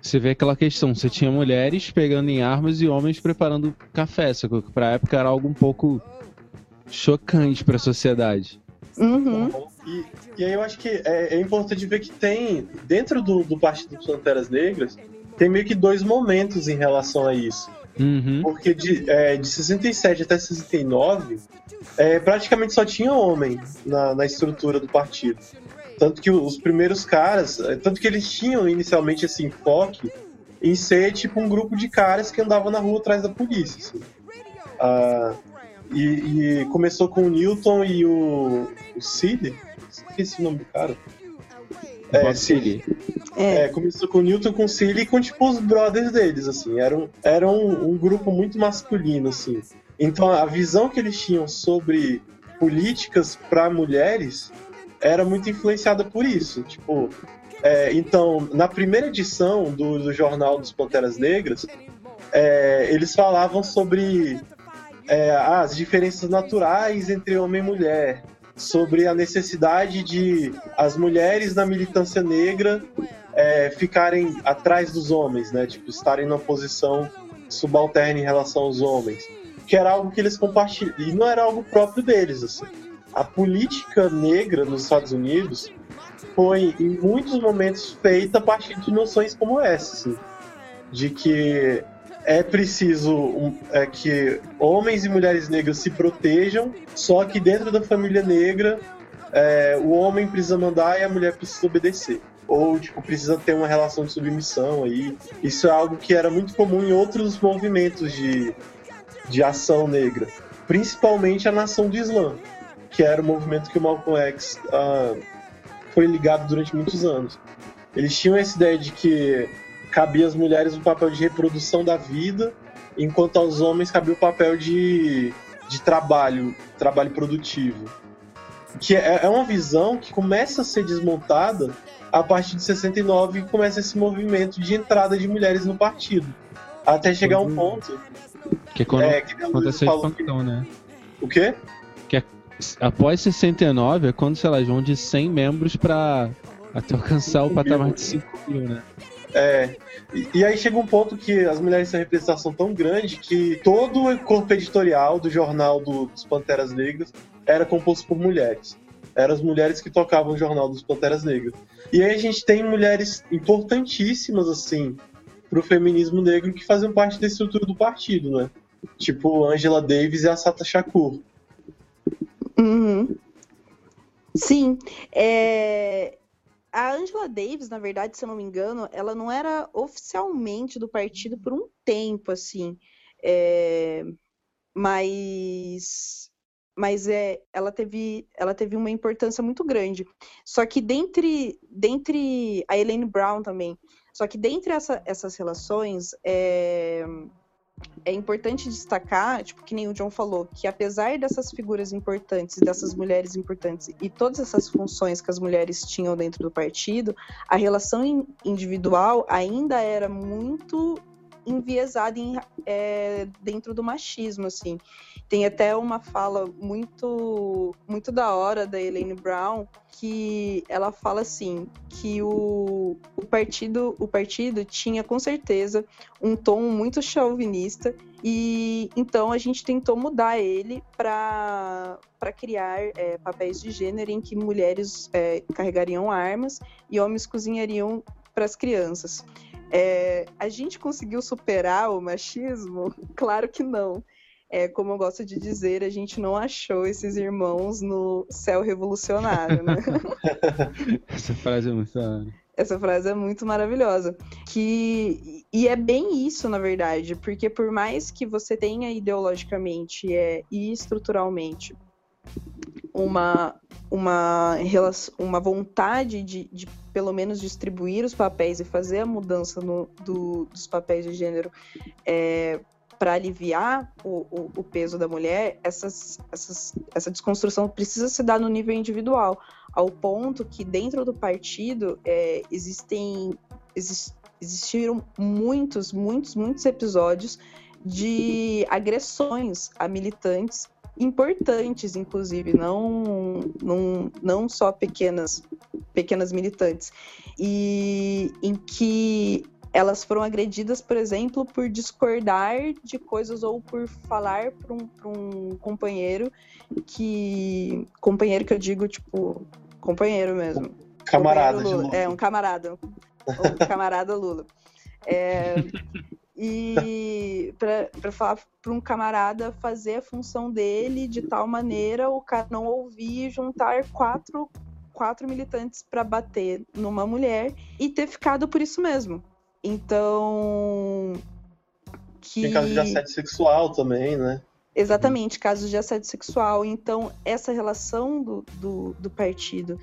você vê aquela questão, você tinha mulheres pegando em armas e homens preparando café, só que pra época era algo um pouco chocante para a sociedade. Uhum. E, e aí eu acho que é, é importante ver que tem, dentro do, do Partido dos Panteras Negras, tem meio que dois momentos em relação a isso. Uhum. Porque de, é, de 67 até 69, é, praticamente só tinha homem na, na estrutura do partido. Tanto que os primeiros caras, é, tanto que eles tinham inicialmente esse enfoque em ser tipo um grupo de caras que andavam na rua atrás da polícia. assim. Ah, e, e começou com o Newton e o, o Cid. Esqueci o nome do cara. É, Cid. Seger. É, começou com o Newton, com o Cilly e com, tipo, os brothers deles, assim. Era, um, era um, um grupo muito masculino, assim. Então, a visão que eles tinham sobre políticas para mulheres era muito influenciada por isso. Tipo, é, então, na primeira edição do, do Jornal dos Panteras Negras, é, eles falavam sobre é, as diferenças naturais entre homem e mulher, sobre a necessidade de as mulheres na militância negra é, ficarem atrás dos homens, né? Tipo, estarem numa posição subalterna em relação aos homens. Que era algo que eles compartilham. E não era algo próprio deles, assim. A política negra nos Estados Unidos foi, em muitos momentos, feita a partir de noções como essa, assim. De que é preciso é, que homens e mulheres negras se protejam, só que dentro da família negra é, o homem precisa mandar e a mulher precisa obedecer. Ou, tipo, precisa ter uma relação de submissão aí. Isso é algo que era muito comum em outros movimentos de, de ação negra. Principalmente a nação do Islã, que era o movimento que o Malcolm X ah, foi ligado durante muitos anos. Eles tinham essa ideia de que cabia às mulheres o papel de reprodução da vida, enquanto aos homens cabia o papel de, de trabalho, trabalho produtivo. Que é, é uma visão que começa a ser desmontada a partir de 69 e começa esse movimento de entrada de mulheres no partido. Até chegar a um ponto. Que é quando É, que aconteceu a expansão, né? O quê? Após 69 é quando, sei lá, vão de 100 membros pra até alcançar o patamar de 5 mil, né? É. E, e aí chega um ponto que as mulheres têm uma representação tão grande que todo o corpo editorial do jornal do- dos Panteras Negras era composto por mulheres. Eram as mulheres que tocavam o jornal dos Panteras Negras. E aí a gente tem mulheres importantíssimas, assim, pro feminismo negro que fazem parte da estrutura do partido, né? Tipo Angela Davis e a Sata Shakur. Uhum. Sim, é, a Angela Davis, na verdade, se eu não me engano, ela não era oficialmente do partido por um tempo, assim, é, mas, mas é, ela teve, ela teve uma importância muito grande. Só que dentre, dentre a Elaine Brown também, só que dentre essa- essas relações, é, é importante destacar, tipo, que nem o John falou, que apesar dessas figuras importantes, dessas mulheres importantes e todas essas funções que as mulheres tinham dentro do partido, a relação in- individual ainda era muito enviesada em- é, dentro do machismo, assim. Tem até uma fala muito muito da hora da Elaine Brown que ela fala assim que o, o partido o partido tinha com certeza um tom muito chauvinista e então a gente tentou mudar ele para criar é, papéis de gênero em que mulheres é, carregariam armas e homens cozinhariam para as crianças. É, a gente conseguiu superar o machismo? Claro que não. É, como eu gosto de dizer, a gente não achou esses irmãos no céu revolucionário, né? Essa frase é muito. Essa frase é muito maravilhosa. Que e é bem isso, na verdade, porque por mais que você tenha ideologicamente é, e estruturalmente uma uma relação, uma vontade de, de pelo menos distribuir os papéis e fazer a mudança no- do- dos papéis de gênero para aliviar o, o- o peso da mulher, essas, essas, essa desconstrução precisa se dar no nível individual, ao ponto que dentro do partido é, existem exis- existiram muitos, muitos, muitos episódios de agressões a militantes importantes, inclusive, não, não, não só pequenas, pequenas militantes, e em que elas foram agredidas, por exemplo, por discordar de coisas ou por falar para um, um companheiro que. Companheiro que eu digo, tipo, companheiro mesmo. Camarada Companheiro Lula. É, um camarada. Um camarada Lula. É, e para falar para um camarada fazer a função dele de tal maneira o cara não ouvir juntar quatro, quatro militantes para bater numa mulher e ter ficado por isso mesmo. Então. Que... Tem caso de assédio sexual também, né? Exatamente, casos de assédio sexual. Então, essa relação do, do, do partido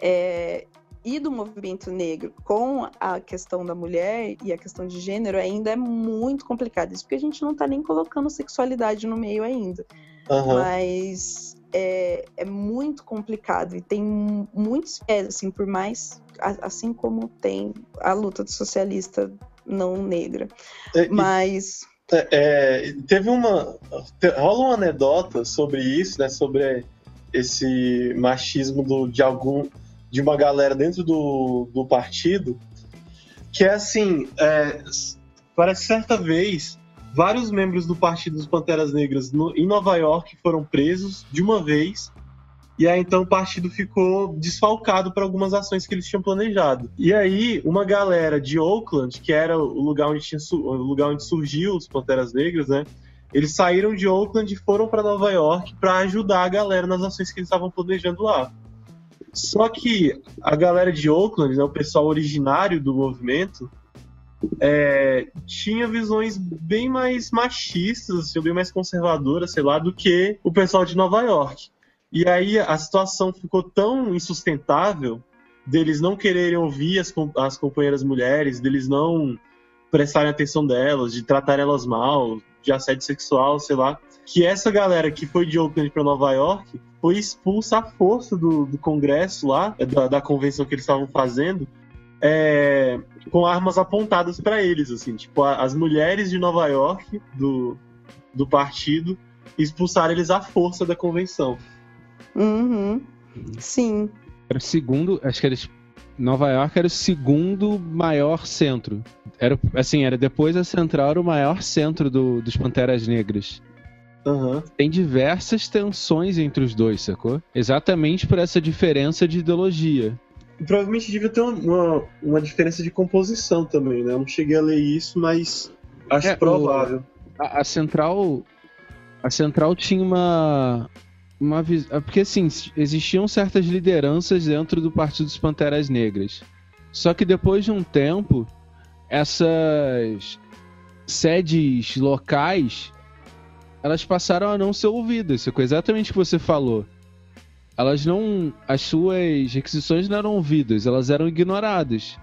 é, e do movimento negro com a questão da mulher e a questão de gênero ainda é muito complicada. Isso porque a gente não tá nem colocando sexualidade no meio ainda. Aham. Mas é, é muito complicado e tem mu- muitos viés, assim, por mais. Assim como tem a luta do socialista não negra. É, Mas. É, é, teve uma. rola uma anedota sobre isso, né? Sobre esse machismo do, de algum. de uma galera dentro do, do partido. Que é assim. é, parece certa vez. Vários membros do Partido dos Panteras Negras no- em Nova York foram presos de uma vez. E aí então o partido ficou desfalcado para algumas ações que eles tinham planejado. E aí uma galera de Oakland, que era o lugar onde tinha o lugar onde surgiu os Panteras Negras, né? Eles saíram de Oakland e foram para Nova York para ajudar a galera nas ações que eles estavam planejando lá. Só que a galera de Oakland, né, o pessoal originário do movimento, é, tinha visões bem mais machistas, assim, bem mais conservadoras, sei lá, do que o pessoal de Nova York. E aí a situação ficou tão insustentável deles não quererem ouvir as, as companheiras mulheres, deles não prestarem atenção delas, de tratar elas mal, de assédio sexual, sei lá, que essa galera que foi de Oakland para Nova York foi expulsa à força do, do Congresso lá, da, da convenção que eles estavam fazendo, é, com armas apontadas para eles, assim, tipo, a- as mulheres de Nova York do, do partido expulsaram eles à força da convenção. Uhum. Sim. Era o segundo, acho que era Nova York era o segundo maior centro. Era assim, era depois da Central era o maior centro do- dos Panteras Negras. Aham. Tem diversas tensões entre os dois, sacou? Exatamente por essa diferença de ideologia. Provavelmente devia ter uma, uma, diferença de composição também, né? Eu não cheguei a ler isso, mas acho É, o- provável. A, a Central a Central tinha uma uma ah, porque assim, existiam certas lideranças dentro do Partido dos Panteras Negras. Só que depois de um tempo, essas sedes locais elas passaram a não ser ouvidas. Isso é exatamente o que você falou. Elas não. As suas requisições não eram ouvidas, elas eram ignoradas.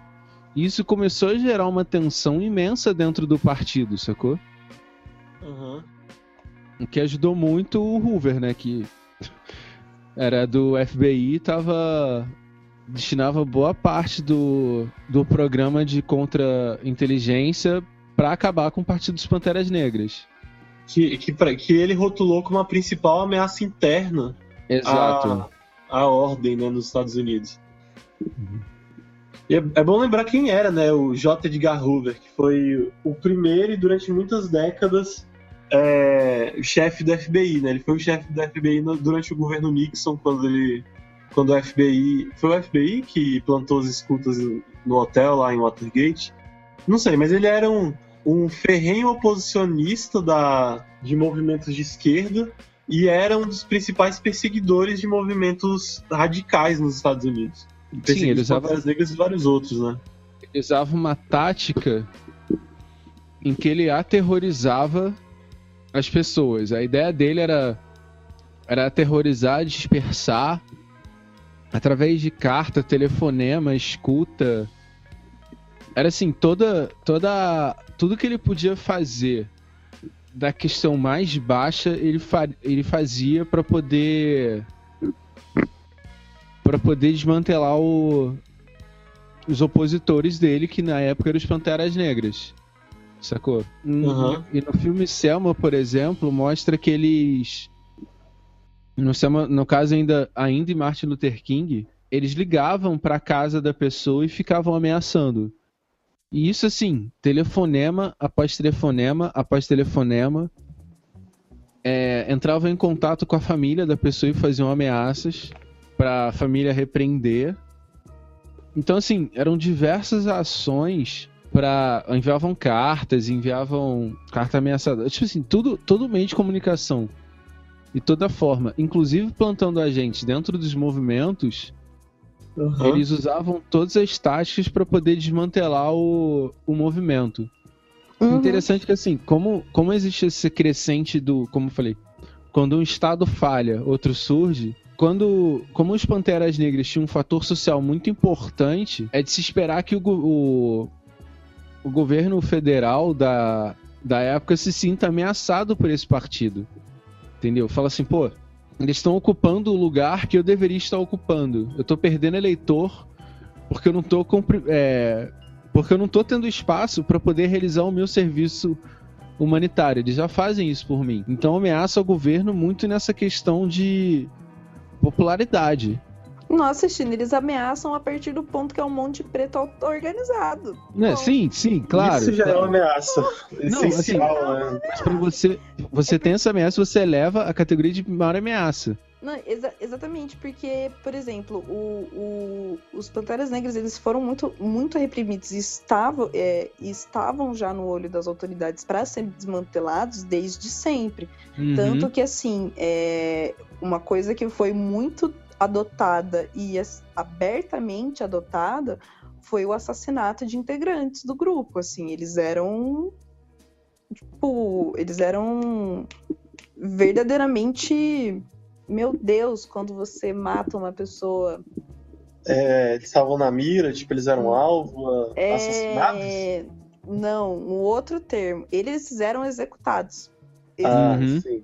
E isso começou a gerar uma tensão imensa dentro do partido, sacou? Aham. O que ajudou muito o Hoover, né? Que era do FBI e tava. destinava boa parte do, do programa de contra-inteligência para acabar com o Partido dos Panteras Negras. Que, que, que ele rotulou como a principal ameaça interna Exato. à ordem né, nos Estados Unidos. E é, é bom lembrar quem era, né? O J. Edgar Hoover, que foi o primeiro e durante muitas décadas é, chefe do FBI, né? Ele foi o chefe do FBI no- durante o governo Nixon, quando ele. Quando o FBI. Foi o FBI que plantou as escutas no hotel lá em Watergate? Não sei, mas ele era um, um ferrenho oposicionista da, de movimentos de esquerda e era um dos principais perseguidores de movimentos radicais nos Estados Unidos. Perseguiu ele usava- Panteras Negras e vários outros, né? Ele usava uma tática em que ele aterrorizava as pessoas. A ideia dele era, era aterrorizar, dispersar através de carta, telefonema, escuta. Era assim, toda toda tudo que ele podia fazer da questão mais baixa, ele, fa ele fazia para poder para poder desmantelar o, os opositores dele, que na época eram os Panteras Negras. Sacou? Uhum. E no filme Selma, por exemplo, mostra que eles. No, Selma, no caso, ainda, ainda em Martin Luther King, eles ligavam pra casa da pessoa e ficavam ameaçando. E isso assim, telefonema após telefonema após telefonema. É, entravam em contato com a família da pessoa e faziam ameaças. pra família repreender. Então, assim, eram diversas ações para enviavam cartas, enviavam carta ameaçadora, tipo assim, tudo, todo meio de comunicação e toda forma, inclusive plantando agentes dentro dos movimentos, Uhum. eles usavam todas as táticas para poder desmantelar o, o movimento. Uhum. Interessante que assim, como, como existe esse crescente do, como eu falei, quando um estado falha, outro surge. Quando, como os Panteras Negras tinham um fator social muito importante, é de se esperar que o, o, o governo federal da, da época se sinta ameaçado por esse partido. Entendeu? Fala assim, pô, eles estão ocupando o lugar que eu deveria estar ocupando. Eu tô perdendo eleitor porque eu não compri- é, porque eu não tô tendo espaço para poder realizar o meu serviço humanitário. Eles já fazem isso por mim. Então ameaça o governo muito nessa questão de popularidade. Nossa, China, eles ameaçam a partir do ponto que é um monte de preto organizado. Né? Sim, sim, claro. Isso já é uma ameaça Não, essencial, né? Mas pra você, você tem essa ameaça, você eleva a categoria de maior ameaça. Não, exa- exatamente, porque, por exemplo, o- o- os Panteras Negras eles foram muito, muito reprimidos e estavam, é, e estavam já no olho das autoridades para serem desmantelados desde sempre. Uhum. Tanto que, assim, é, uma coisa que foi muito adotada e abertamente adotada foi o assassinato de integrantes do grupo. Assim, eles eram. Tipo, eles eram verdadeiramente. Meu Deus, quando você mata uma pessoa. É, eles estavam na mira, tipo, eles eram alvo, É... assassinados? Não, um outro termo. Eles eram executados. Ah, Uhum. sim.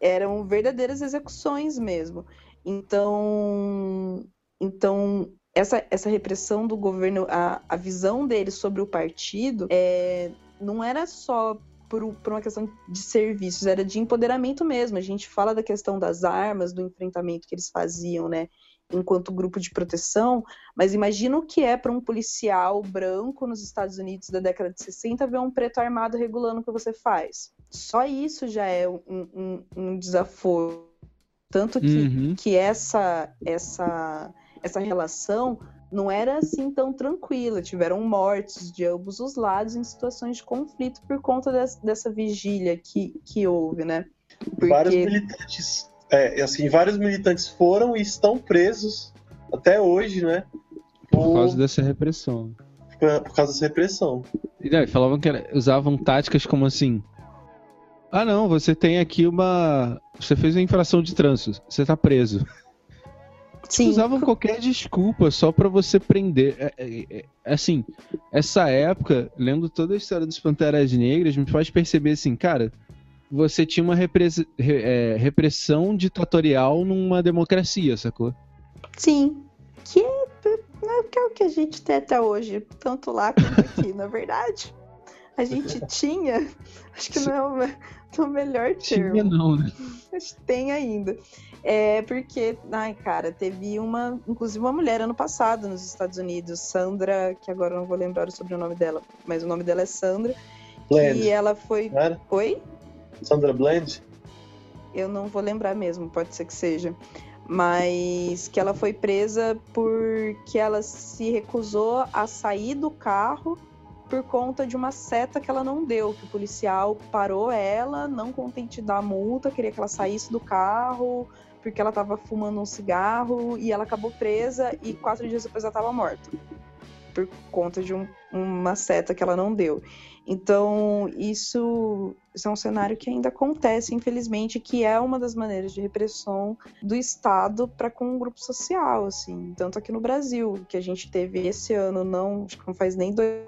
eram verdadeiras execuções mesmo. Então, então essa, essa repressão do governo, a, a visão deles sobre o partido, é, não era só por, por uma questão de serviços, era de empoderamento mesmo. A gente fala da questão das armas, do enfrentamento que eles faziam, né? Enquanto grupo de proteção, mas imagina o que é para um policial branco nos Estados Unidos da década de 60 ver um preto armado regulando o que você faz. Só isso já é um, um, um desafio. Tanto que, Uhum. que essa, essa, essa relação não era assim tão tranquila. Tiveram mortes de ambos os lados em situações de conflito por conta des- dessa vigília que, que houve, né? Vários Porque militantes, é, assim, vários militantes foram e estão presos até hoje, né? Por Por, causa dessa repressão. por causa dessa repressão. E daí, falavam que era- usavam táticas como assim. Ah não, você tem aqui uma. Você fez uma infração de trânsito, você tá preso. sim, Usavam qualquer desculpa só pra você prender. É, é, é, assim, essa época, lendo toda a história dos Panteras Negras, me faz perceber assim, cara, você tinha uma represa- re- é, repressão ditatorial numa democracia, sacou? sim. Que é, que é o que a gente tem até hoje, tanto lá quanto aqui, na verdade. A gente tinha, acho que não é não é o melhor termo. Tinha não, né? Tem ainda. É porque, ai, cara, teve uma, inclusive uma mulher ano passado nos Estados Unidos, Sandra, que agora eu não vou lembrar o sobrenome dela, mas o nome dela é Sandra. Bland, E ela foi. Oi? Sandra Bland? Eu não vou lembrar mesmo, pode ser que seja. Mas que ela foi presa porque ela se recusou a sair do carro por conta de uma seta que ela não deu, que o policial parou ela, não contente de dar a multa, queria que ela saísse do carro, porque ela estava fumando um cigarro, e ela acabou presa e quatro dias depois ela estava morta. Por conta de um- uma seta que ela não deu. Então, isso, isso é um cenário que ainda acontece, infelizmente, que é uma das maneiras de repressão do Estado para com um grupo social, assim. Tanto aqui no Brasil, que a gente teve esse ano, não, acho que não faz nem dois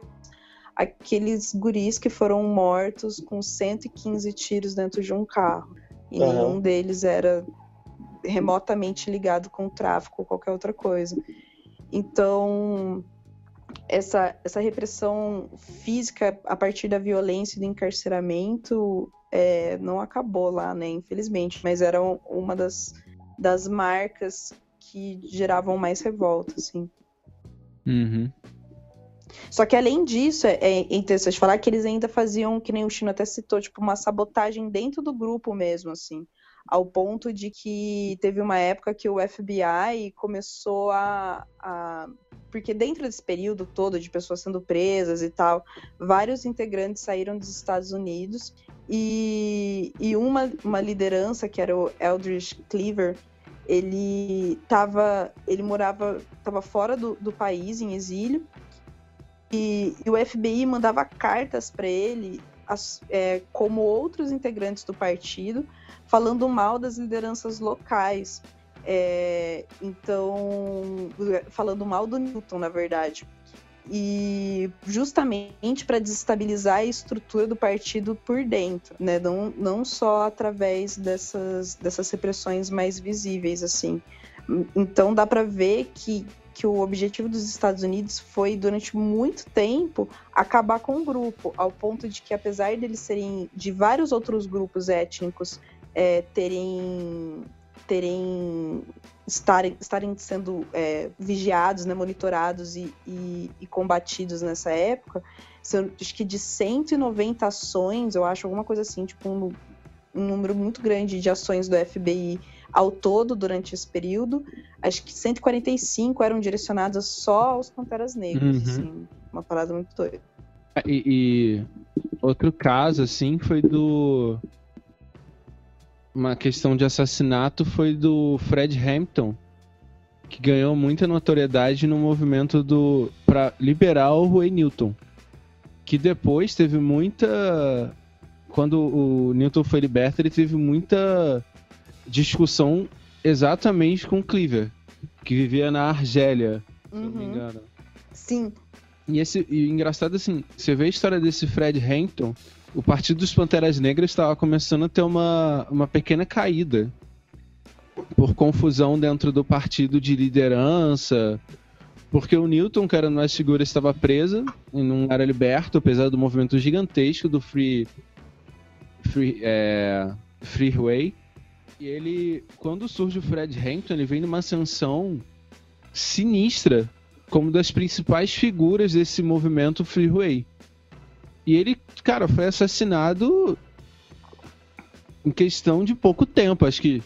aqueles guris que foram mortos com 115 tiros dentro de um carro. E Aham. nenhum deles era remotamente ligado com o tráfico ou qualquer outra coisa. Então, essa, essa repressão física a partir da violência e do encarceramento é, não acabou lá, né? Infelizmente, mas era um- uma das, das marcas que geravam mais revolta, assim. Uhum. Só que além disso, é, é interessante falar que eles ainda faziam, que nem o Chino até citou, tipo, uma sabotagem dentro do grupo mesmo, assim. ao ponto de que teve uma época que o FBI começou a, a porque dentro desse período todo de pessoas sendo presas e tal, vários integrantes saíram dos Estados Unidos e, e uma, uma liderança que era o Eldridge Cleaver, ele tava, ele morava, estava fora do, do país em exílio e, e o FBI mandava cartas para ele, as, é, como outros integrantes do partido, falando mal das lideranças locais. É, então, falando mal do Newton, na verdade. E justamente para desestabilizar a estrutura do partido por dentro, né? Não, não só através dessas, dessas repressões mais visíveis, assim. Então dá para ver que, que o objetivo dos Estados Unidos foi, durante muito tempo, acabar com o grupo, ao ponto de que, apesar deles serem de vários outros grupos étnicos é, terem terem estarem, estarem sendo é, vigiados, né, monitorados e, e, e, combatidos nessa época, são, acho que de 190 ações, eu acho alguma coisa assim, tipo um, um número muito grande de ações do FBI ao todo durante esse período, acho que 145 eram direcionadas só aos Panteras Negras, Uhum. assim, uma parada muito doida. E, e outro caso, assim, foi do. Uma questão de assassinato foi do Fred Hampton, que ganhou muita notoriedade no movimento do para liberar o Rui Newton, que depois teve muita quando o Newton foi liberto, ele teve muita discussão exatamente com o Cleaver, que vivia na Argélia, se eu não me Uhum. engano. Sim, E, esse, e engraçado assim, você vê a história desse Fred Hampton, o Partido dos Panteras Negras estava começando a ter uma, uma pequena caída por confusão dentro do partido de liderança, porque o Newton, que era uma das figuras, estava presa e não era liberto, apesar do movimento gigantesco do Free, free, é, Freeway. E ele, quando surge o Fred Hampton, ele vem numa ascensão sinistra como das principais figuras desse movimento Freeway. E ele, cara, foi assassinado em questão de pouco tempo. Acho que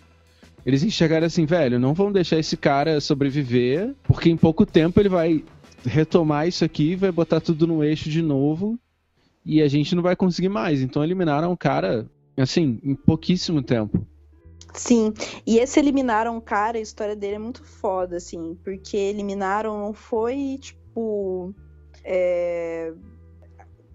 eles enxergaram assim, velho, não vão deixar esse cara sobreviver, porque em pouco tempo ele vai retomar isso aqui, vai botar tudo no eixo de novo e a gente não vai conseguir mais. Então eliminaram o cara, assim, em pouquíssimo tempo. Sim, e esse eliminaram o cara, a história dele é muito foda, assim, porque eliminaram não foi tipo. é,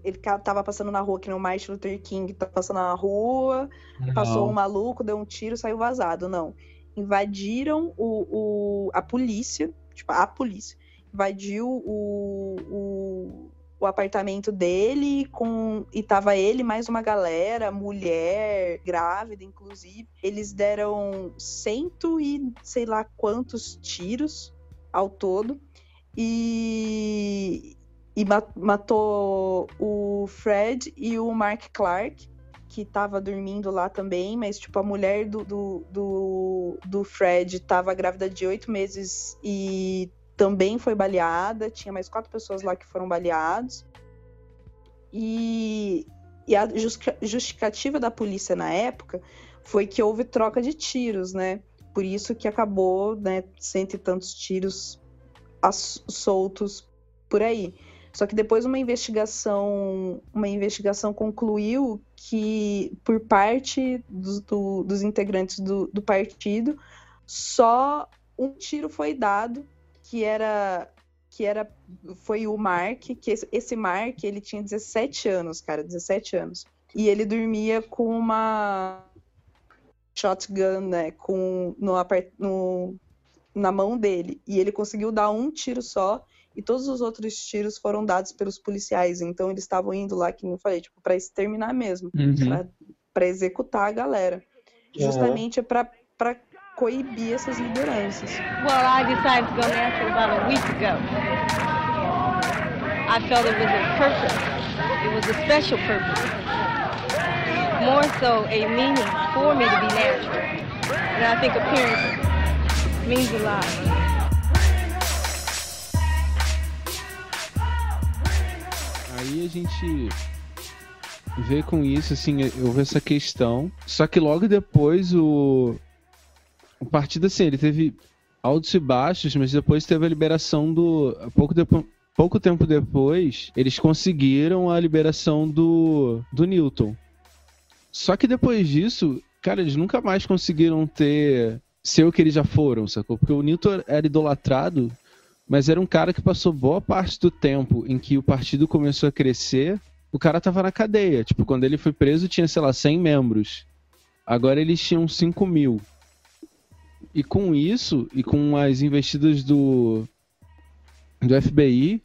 Ele tava passando na rua, que nem o Martin Luther King tá passando na rua, passou um maluco, deu um tiro, saiu vazado. Não. Invadiram o, o- a polícia, tipo, a polícia, invadiu o, o, o apartamento dele com e tava ele mais uma galera, mulher, grávida, inclusive. Eles deram cento e sei lá quantos tiros ao todo. E, e ma- matou o Fred e o Mark Clark, que tava dormindo lá também, mas tipo, a mulher do, do, do, do Fred tava grávida de oito meses e também foi baleada. Tinha mais quatro pessoas lá que foram baleados. E, e a justi- justificativa da polícia na época foi que houve troca de tiros, né? Por isso que acabou, né, cento e tantos tiros soltos por aí. Só que depois uma investigação, uma investigação concluiu que por parte dos, do- dos integrantes do, do partido, só um tiro foi dado, que era que era foi o Mark, que esse, esse Mark, ele tinha 17 anos, cara, 17 anos. E ele dormia com uma shotgun, né, com no, no na mão dele. E ele conseguiu dar um tiro só e todos os outros tiros foram dados pelos policiais. Então eles estavam indo lá, que eu falei, tipo, para exterminar mesmo, Uhum. para executar a galera. Justamente para para coibir essas lideranças. Well, I decided to go natural about a week ago. I felt it was a purpose. It was a special purpose. More so a meaning for me to be natural. And I think appearance means a lot. Aí a gente veio com isso, assim, houve essa questão. Só que logo depois o. O partido, assim, ele teve altos e baixos, mas depois teve a liberação do. Pouco, depo... Pouco tempo depois, eles conseguiram a liberação do, do Newton. Só que depois disso, cara, eles nunca mais conseguiram ter. ser o que eles já foram, sacou? Porque o Newton era idolatrado, mas era um cara que passou boa parte do tempo em que o partido começou a crescer o cara tava na cadeia. Tipo, quando ele foi preso, tinha, sei lá, 100 membros. Agora eles tinham 5 mil. E com isso, e com as investidas do, do FBI,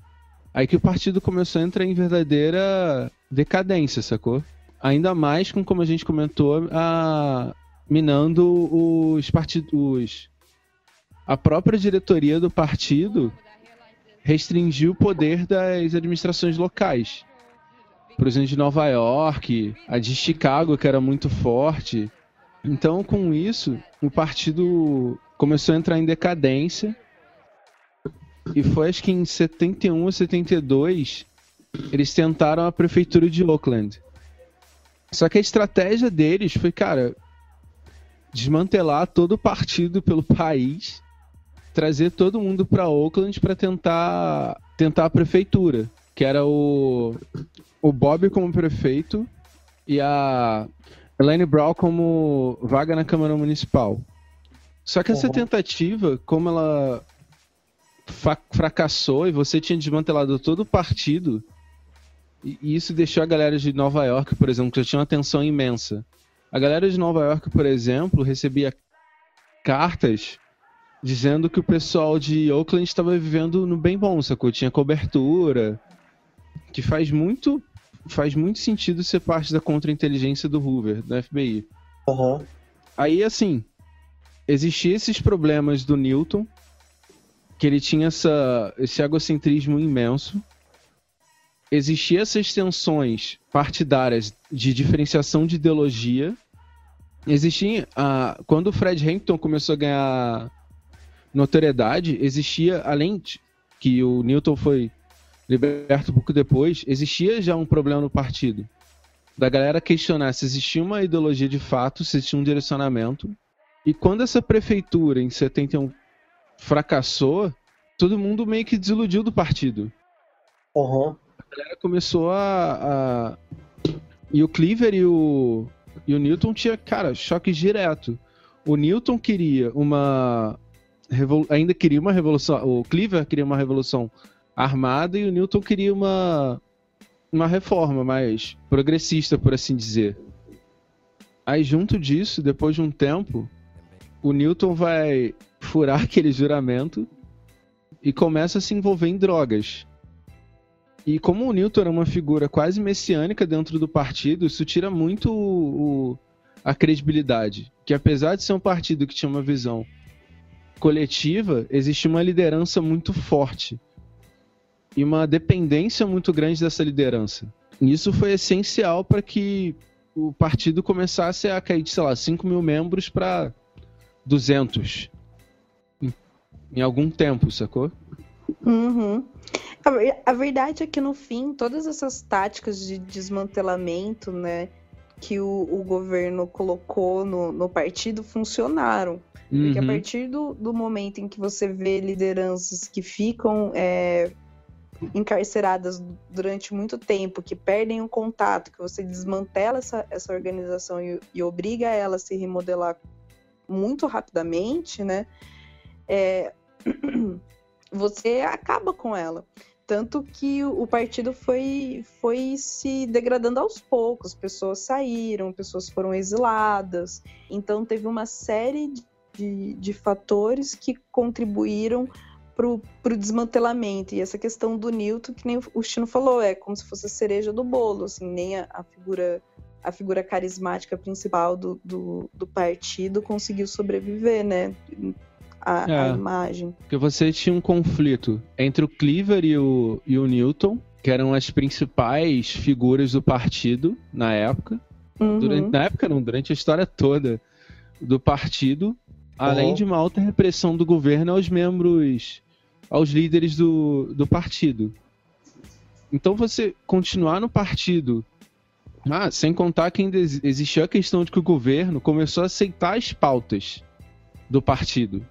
aí que o partido começou a entrar em verdadeira decadência, sacou? Ainda mais com, como a gente comentou, a, minando os partidos. A própria diretoria do partido restringiu o poder das administrações locais por exemplo, de Nova York, a de Chicago, que era muito forte. Então, com isso, o partido começou a entrar em decadência. E foi acho que em 71 ou 72 eles tentaram a prefeitura de Oakland. Só que a estratégia deles foi, cara, desmantelar todo o partido pelo país, trazer todo mundo para Oakland para tentar tentar a prefeitura, que era o o Bob como prefeito e a Elaine Brown como vaga na Câmara Municipal. Só que essa Uhum. tentativa, como ela fracassou e você tinha desmantelado todo o partido, e e isso deixou a galera de Nova York, por exemplo, que já tinha uma tensão imensa. A galera de Nova York, por exemplo, recebia cartas dizendo que o pessoal de Oakland estava vivendo no bem bom, sacou? Tinha cobertura, que faz muito faz muito sentido ser parte da contra-inteligência do Hoover, da FBI. Aham. Aí, assim, existia esses problemas do Newton, que ele tinha essa, esse egocentrismo imenso. Existia essas tensões partidárias de diferenciação de ideologia. Existia, ah, quando o Fred Hampton começou a ganhar notoriedade, existia, além de que o Newton foi liberto um pouco depois, existia já um problema no partido. Da galera questionar se existia uma ideologia de fato, se existia um direcionamento. E quando essa prefeitura, em 71, fracassou, todo mundo meio que desiludiu do partido. Aham. A galera começou a. a- E o Cleaver e o, e o Newton tinha, cara, choque direto. O Newton queria uma. revol- Ainda queria uma revolução. O Cleaver queria uma revolução armada e o Newton queria uma. Uma reforma mais progressista, por assim dizer. Aí, junto disso, depois de um tempo, o Newton vai furar aquele juramento e começa a se envolver em drogas. E como o Newton era uma figura quase messiânica dentro do partido, isso tira muito o- o- a credibilidade. Que apesar de ser um partido que tinha uma visão coletiva, existia uma liderança muito forte. E uma dependência muito grande dessa liderança. E isso foi essencial para que o partido começasse a cair de, sei lá, 5 mil membros para 200 em, em algum tempo, sacou? Uhum. A, a verdade é que no fim, todas essas táticas de desmantelamento, né, que o, o governo colocou no, no partido funcionaram. Porque a Uhum. partir do, do momento em que você vê lideranças que ficam é, encarceradas durante muito tempo, que perdem o contato, que você desmantela essa, essa organização e, e obriga ela a se remodelar muito rapidamente, né? é, você acaba com ela. Tanto que o partido foi, foi se degradando aos poucos, pessoas saíram, pessoas foram exiladas. Então teve uma série de, de fatores que contribuíram para o desmantelamento. E essa questão do Newton, que nem o Chino falou, é como se fosse a cereja do bolo, assim, nem a, a figura a figura carismática principal do, do, do partido conseguiu sobreviver, né? A, a É. imagem. Porque você tinha um conflito entre o Cleaver e o, e o Newton, que eram as principais figuras do partido na época. Uhum. Durante, na época não, durante a história toda do partido, além de uma alta repressão do governo aos membros, aos líderes do, do partido. Então você continuar no partido Ah, sem contar que ainda ex- existia a questão de que o governo começou a aceitar as pautas do partido.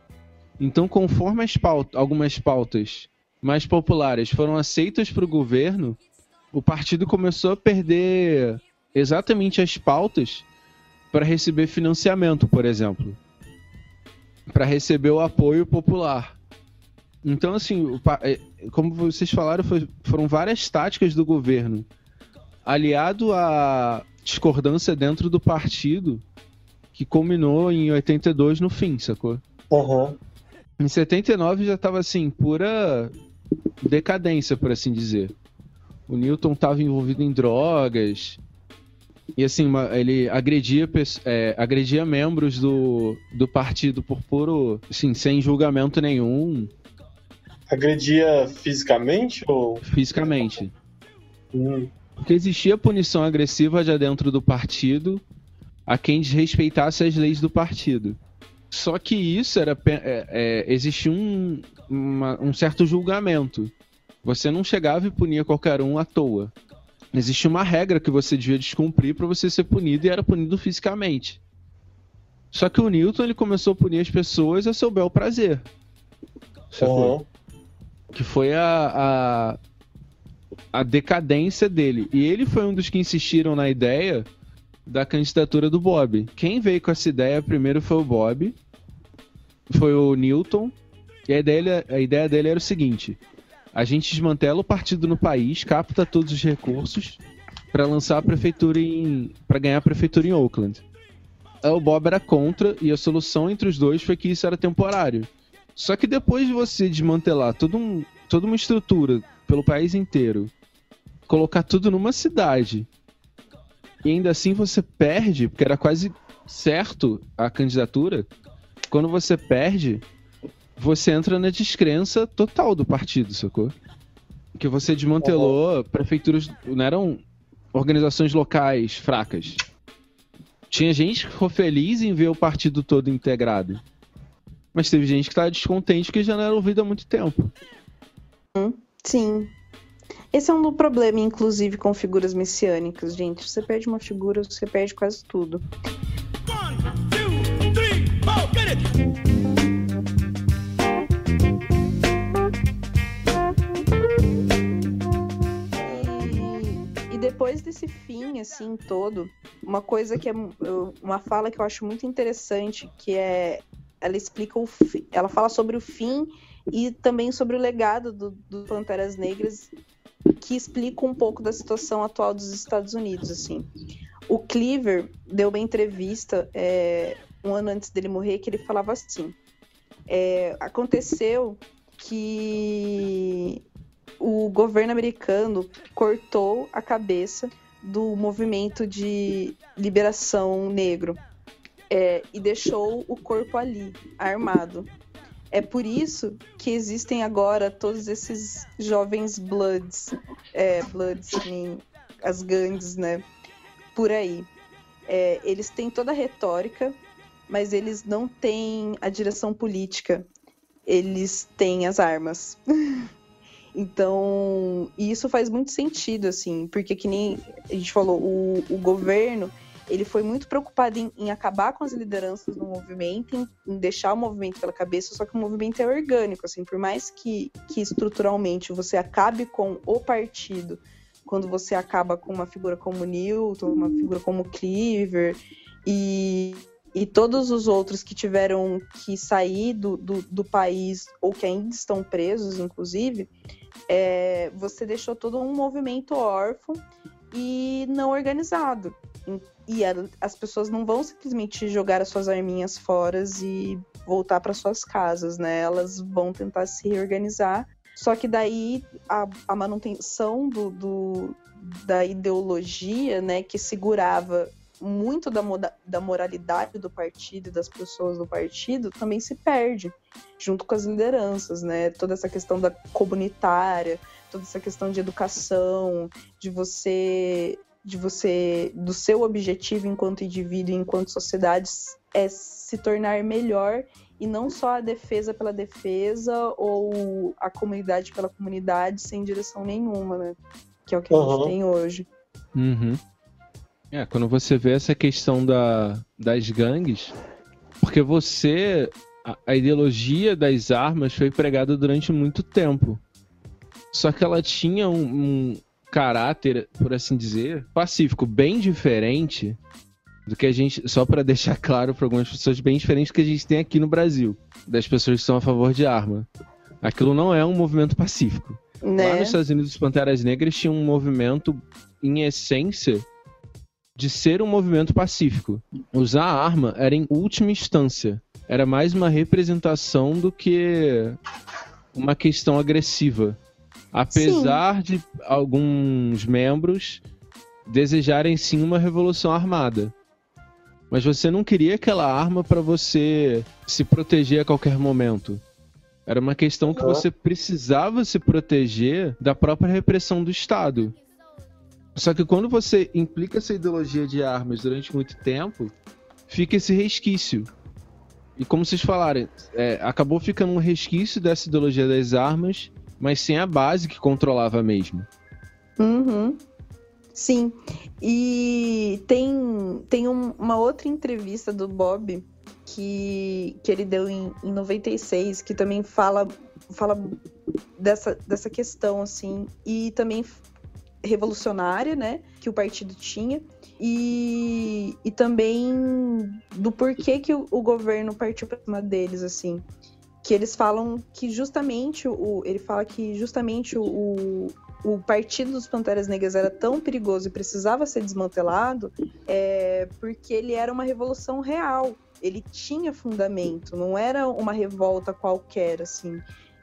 Então, conforme as pautas, algumas pautas mais populares foram aceitas para o governo, o partido começou a perder exatamente as pautas para receber financiamento, por exemplo, para receber o apoio popular. Então, assim, é, como vocês falaram, foi- foram várias táticas do governo aliado à discordância dentro do partido que culminou em 82 no fim, sacou? Aham. Em 79 já tava assim, pura decadência, por assim dizer. O Newton tava envolvido em drogas. E assim, uma- ele agredia, é, agredia membros do, do partido por puro. Assim, sem julgamento nenhum, Agredia fisicamente ou. fisicamente. Hum, Porque existia punição agressiva já dentro do partido a quem desrespeitasse as leis do partido. Só que isso era. É, é, existia um, uma- um certo julgamento. Você não chegava e punia qualquer um à toa. Existia uma regra que você devia descumprir para você ser punido e era punido fisicamente. Só que o Newton ele começou a punir as pessoas a seu bel prazer. Sacou? aham. que foi a, a, a decadência dele. E ele foi um dos que insistiram na ideia da candidatura do Bob. Quem veio com essa ideia primeiro foi o Bob, foi o Newton, e a ideia, a ideia dele era o seguinte: a gente desmantela o partido no país, capta todos os recursos para lançar a prefeitura em. para ganhar a prefeitura em Oakland. O Bob era contra, e a solução entre os dois foi que isso era temporário. Só que depois de você desmantelar todo um, toda uma estrutura pelo país inteiro, colocar tudo numa cidade, e ainda assim você perde, porque era quase certo a candidatura, quando você perde, você entra na descrença total do partido, sacou? Que você desmantelou prefeituras, não eram organizações locais fracas. Tinha gente que ficou feliz em ver o partido todo integrado. Mas teve gente que tava descontente que já não era ouvido há muito tempo. Sim. Esse é um do problema, inclusive, com figuras messiânicas, gente. Você perde uma figura, você perde quase tudo. E, e depois desse fim, assim, todo, uma coisa que é uma fala que eu acho muito interessante, que é ela explica o fi- ela fala sobre o fim e também sobre o legado do, do Panteras Negras, que explica um pouco da situação atual dos Estados Unidos, assim. O Cleaver deu uma entrevista é, um ano antes dele morrer que ele falava assim: é, aconteceu que o governo americano cortou a cabeça do movimento de liberação negro é, e deixou o corpo ali, armado. É por isso que existem agora todos esses jovens Bloods, é, Bloods, as gangues, né? Por aí. É, eles têm toda a retórica, mas eles não têm a direção política. Eles têm as armas. Então, isso faz muito sentido, assim, porque que nem a gente falou, o, o governo, ele foi muito preocupado em, em acabar com as lideranças do movimento, em, em deixar o movimento pela cabeça, só que o movimento é orgânico, assim, por mais que, que estruturalmente você acabe com o partido, quando você acaba com uma figura como Newton, uma figura como Cleaver, e, e todos os outros que tiveram que sair do, do, do país, ou que ainda estão presos, inclusive, é, você deixou todo um movimento órfão e não organizado. E a- as pessoas não vão simplesmente jogar as suas arminhas fora e voltar para suas casas, né? Elas vão tentar se reorganizar. Só que daí a, a manutenção do, do- da ideologia, né, que segurava muito da, moda- da moralidade do partido e das pessoas do partido também se perde junto com as lideranças, né? Toda essa questão da comunitária, toda essa questão de educação, de você de você do seu objetivo enquanto indivíduo e enquanto sociedade é se tornar melhor e não só a defesa pela defesa ou a comunidade pela comunidade sem direção nenhuma, né? Que é o que a Aham. gente tem hoje. Uhum. É, quando você vê essa questão da, das gangues, porque você. A, a ideologia das armas foi pregada durante muito tempo. Só que ela tinha um, um caráter, por assim dizer, pacífico, bem diferente do que a gente. Só para deixar claro para algumas pessoas, bem diferente do que a gente tem aqui no Brasil, das pessoas que são a favor de arma. Aquilo não é um movimento pacífico. Lá Né? nos Estados Unidos, os Panteras Negras tinham um movimento, em essência, de ser um movimento pacífico. Usar a arma era em última instância. Era mais uma representação do que uma questão agressiva. Apesar de alguns membros desejarem sim uma revolução armada. Mas você não queria aquela arma para você se proteger a qualquer momento. Era uma questão que você precisava se proteger da própria repressão do Estado. Só que quando você implica essa ideologia de armas durante muito tempo, fica esse resquício. E como vocês falaram, é, acabou ficando um resquício dessa ideologia das armas, mas sem a base que controlava mesmo. Uhum. Sim. E tem, tem um- uma outra entrevista do Bob que, que ele deu em, em 96, que também fala, fala dessa, dessa questão, assim, e também revolucionária, né, que o partido tinha, e, e também do porquê que o, o governo partiu para cima deles, assim. Que eles falam que justamente o. Ele fala que justamente o, o partido dos Panteras Negras era tão perigoso e precisava ser desmantelado é, porque ele era uma revolução real. Ele tinha fundamento, não era uma revolta qualquer, assim.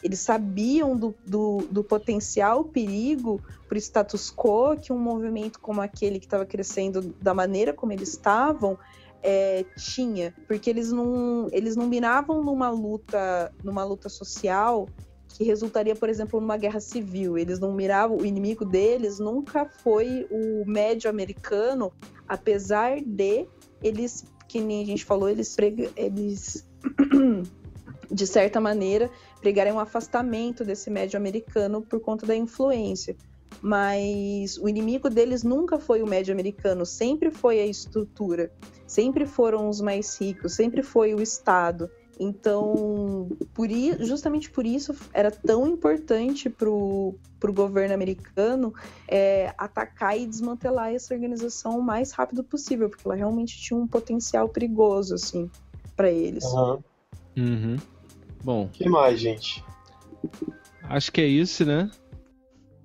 Eles sabiam do, do, do potencial perigo para o status quo que um movimento como aquele que estava crescendo da maneira como eles estavam é, tinha, porque eles não, eles não miravam numa luta, numa luta social que resultaria, por exemplo, numa guerra civil. Eles não miravam, o inimigo deles nunca foi o médio americano, apesar de eles, que nem a gente falou, eles, eles de certa maneira, pregarem um afastamento desse médio americano por conta da influência. Mas o inimigo deles nunca foi o médio americano, sempre foi a estrutura, sempre foram os mais ricos, sempre foi o Estado. Então, por i- justamente por isso era tão importante para o governo americano é, atacar e desmantelar essa organização o mais rápido possível, porque ela realmente tinha um potencial perigoso assim para eles. Aham. Uhum. Bom, O que mais, gente? acho que é isso, né?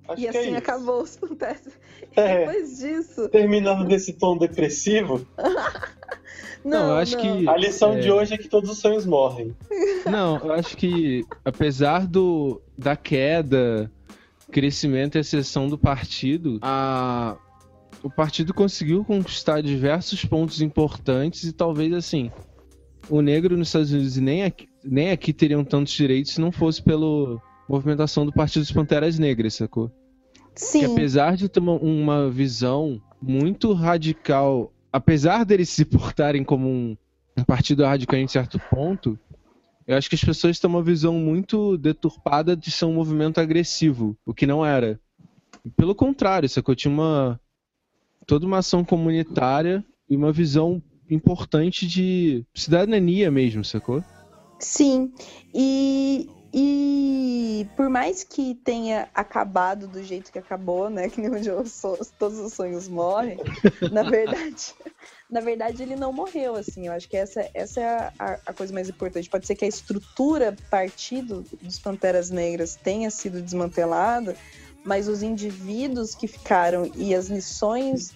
Acho e que é assim isso. acabou os Panteras. É. Depois disso, Terminando desse tom depressivo, não, eu acho não. que a lição É. de hoje é que todos os sonhos morrem. Não, eu acho que apesar do da queda, crescimento e ascensão do partido, a o partido conseguiu conquistar diversos pontos importantes e talvez assim, o negro nos Estados Unidos e nem aqui, nem aqui teriam tantos direitos se não fosse pela movimentação do Partido dos Panteras Negras, sacou? que Sim, apesar de ter uma, uma visão muito radical, apesar deles se portarem como um, um partido radical em certo ponto, eu acho que as pessoas têm uma visão muito deturpada de ser um movimento agressivo, o que não era. Pelo contrário, sacou? Tinha uma toda uma ação comunitária e uma visão importante de cidadania mesmo, sacou? Sim. E, e por mais que tenha acabado do jeito que acabou, né? Que nem onde todos os sonhos morrem, na verdade. Na verdade, ele não morreu, assim. Eu acho que essa, essa é a- a coisa mais importante. Pode ser que a estrutura partido dos Panteras Negras tenha sido desmantelada, mas os indivíduos que ficaram e as lições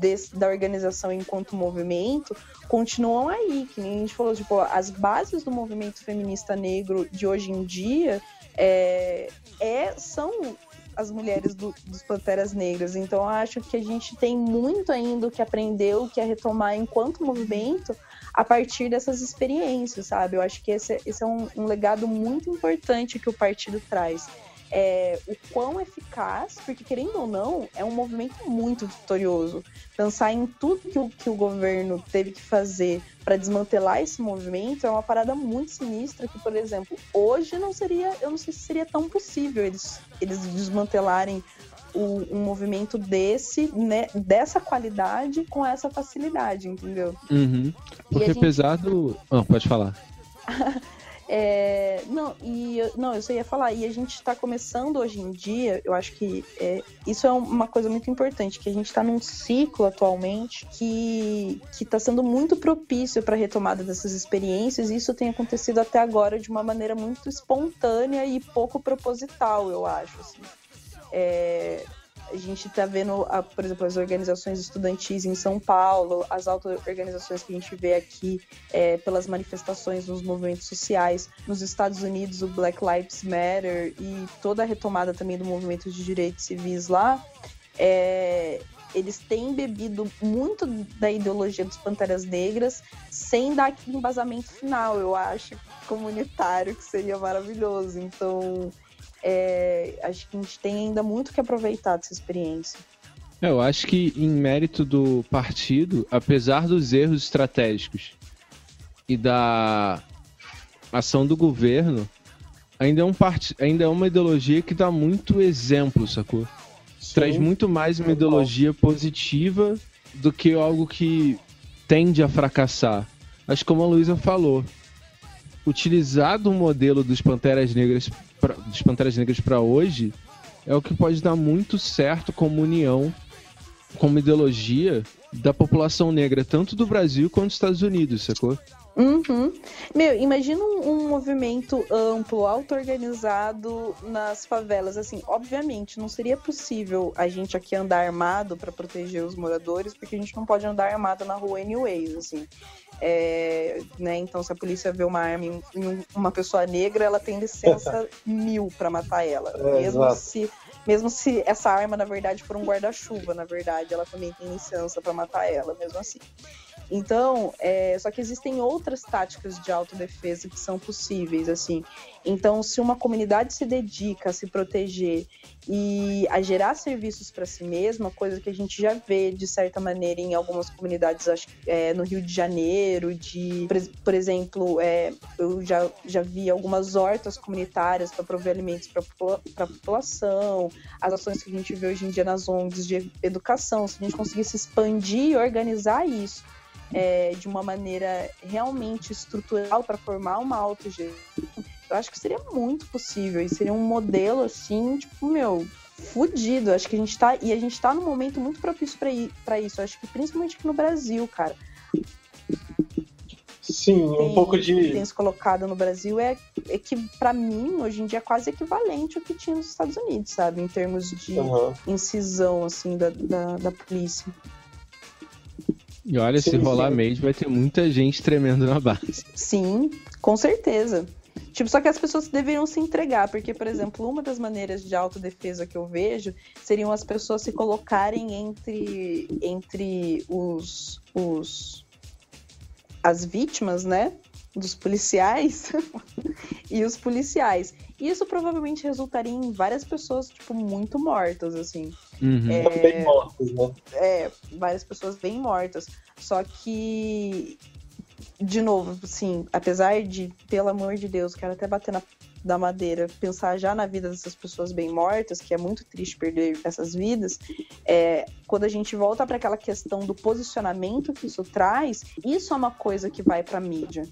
desse- da organização enquanto movimento continuam aí, que nem a gente falou, tipo, as bases do movimento feminista negro de hoje em dia é, é- são as mulheres do- dos Panteras Negras. Então, acho que a gente tem muito ainda o que aprender, o que é retomar enquanto movimento a partir dessas experiências, sabe? Eu acho que esse, esse é um, um legado muito importante que o partido traz. É, o quão eficaz, porque querendo ou não, é um movimento muito vitorioso. Pensar em tudo que o, que o governo teve que fazer para desmantelar esse movimento é uma parada muito sinistra que, por exemplo, hoje não seria, eu não sei se seria tão possível eles, eles desmantelarem o- um movimento desse, né, dessa qualidade com essa facilidade, entendeu? Uhum. Porque gente- apesar do. Ah, pode falar. É, não, e não, eu só ia falar, e a gente está começando hoje em dia, eu acho que é, isso é uma coisa muito importante, que a gente está num ciclo atualmente que está sendo muito propício para a retomada dessas experiências, e isso tem acontecido até agora de uma maneira muito espontânea e pouco proposital, eu acho. assim. É, a gente está vendo, a- por exemplo, as organizações estudantis em São Paulo, as auto-organizações que a gente vê aqui é, pelas manifestações nos movimentos sociais. Nos Estados Unidos, o Black Lives Matter e toda a retomada também do movimento de direitos civis lá, é, eles têm bebido muito da ideologia dos Panteras Negras sem dar aquele embasamento final, eu acho, comunitário, que seria maravilhoso. Então, é, acho que a gente tem ainda muito que aproveitar dessa experiência. Eu acho que em mérito do partido, apesar dos erros estratégicos e da ação do governo, ainda é, um part... ainda é uma ideologia que dá muito exemplo, sacou? Traz muito mais uma ideologia positiva do que algo que tende a fracassar. Acho que como a Luísa falou, utilizar do modelo dos Panteras Negras pra... dos Panteras Negras para hoje é o que pode dar muito certo como união como ideologia da população negra, tanto do Brasil quanto dos Estados Unidos, sacou? Uhum. Meu, imagina um, um movimento amplo, auto-organizado nas favelas. Assim, obviamente, não seria possível a gente aqui andar armado para proteger os moradores, porque a gente não pode andar armado na rua anyways, assim. É, né, então, se a polícia vê uma arma em, em um- uma pessoa negra, ela tem licença mil para matar ela. É, mesmo exato. se mesmo se essa arma, na verdade, for um guarda-chuva, na verdade, ela também tem licença para matar ela, mesmo assim. Então, é, só que existem outras táticas de autodefesa que são possíveis, assim. Então, se uma comunidade se dedica a se proteger e a gerar serviços para si mesma, coisa que a gente já vê de certa maneira em algumas comunidades, acho é, no Rio de Janeiro, de, por exemplo, é, eu já, já vi algumas hortas comunitárias para prover alimentos para a população, as ações que a gente vê hoje em dia nas ONGs de educação, se a gente conseguisse expandir e organizar isso é, de uma maneira realmente estrutural para formar uma autogestão, eu acho que seria muito possível e seria um modelo assim, tipo, meu, fudido. Acho que a gente tá. E a gente tá num momento muito propício para isso. Acho que principalmente aqui no Brasil, cara. Sim, um tem, pouco de. tem se colocado no Brasil é, é que, para mim, hoje em dia é quase equivalente ao que tinha nos Estados Unidos, sabe? Em termos de Aham. incisão, assim, da, da, da polícia. E olha, se rolar mesmo, vai ter muita gente tremendo na base. Sim, com certeza. Tipo, só que as pessoas deveriam se entregar, porque, por exemplo, uma das maneiras de autodefesa que eu vejo seriam as pessoas se colocarem entre, entre os, os as vítimas, né? Dos policiais e os policiais. Isso provavelmente resultaria em várias pessoas, tipo, muito mortas, assim. Uhum. É, Bem mortos, né? é, várias pessoas bem mortas. Só que, de novo, assim, apesar de, pelo amor de Deus, quero até bater na da madeira, pensar já na vida dessas pessoas bem mortas, que é muito triste perder essas vidas, é, quando a gente volta para aquela questão do posicionamento que isso traz, isso é uma coisa que vai para mídia,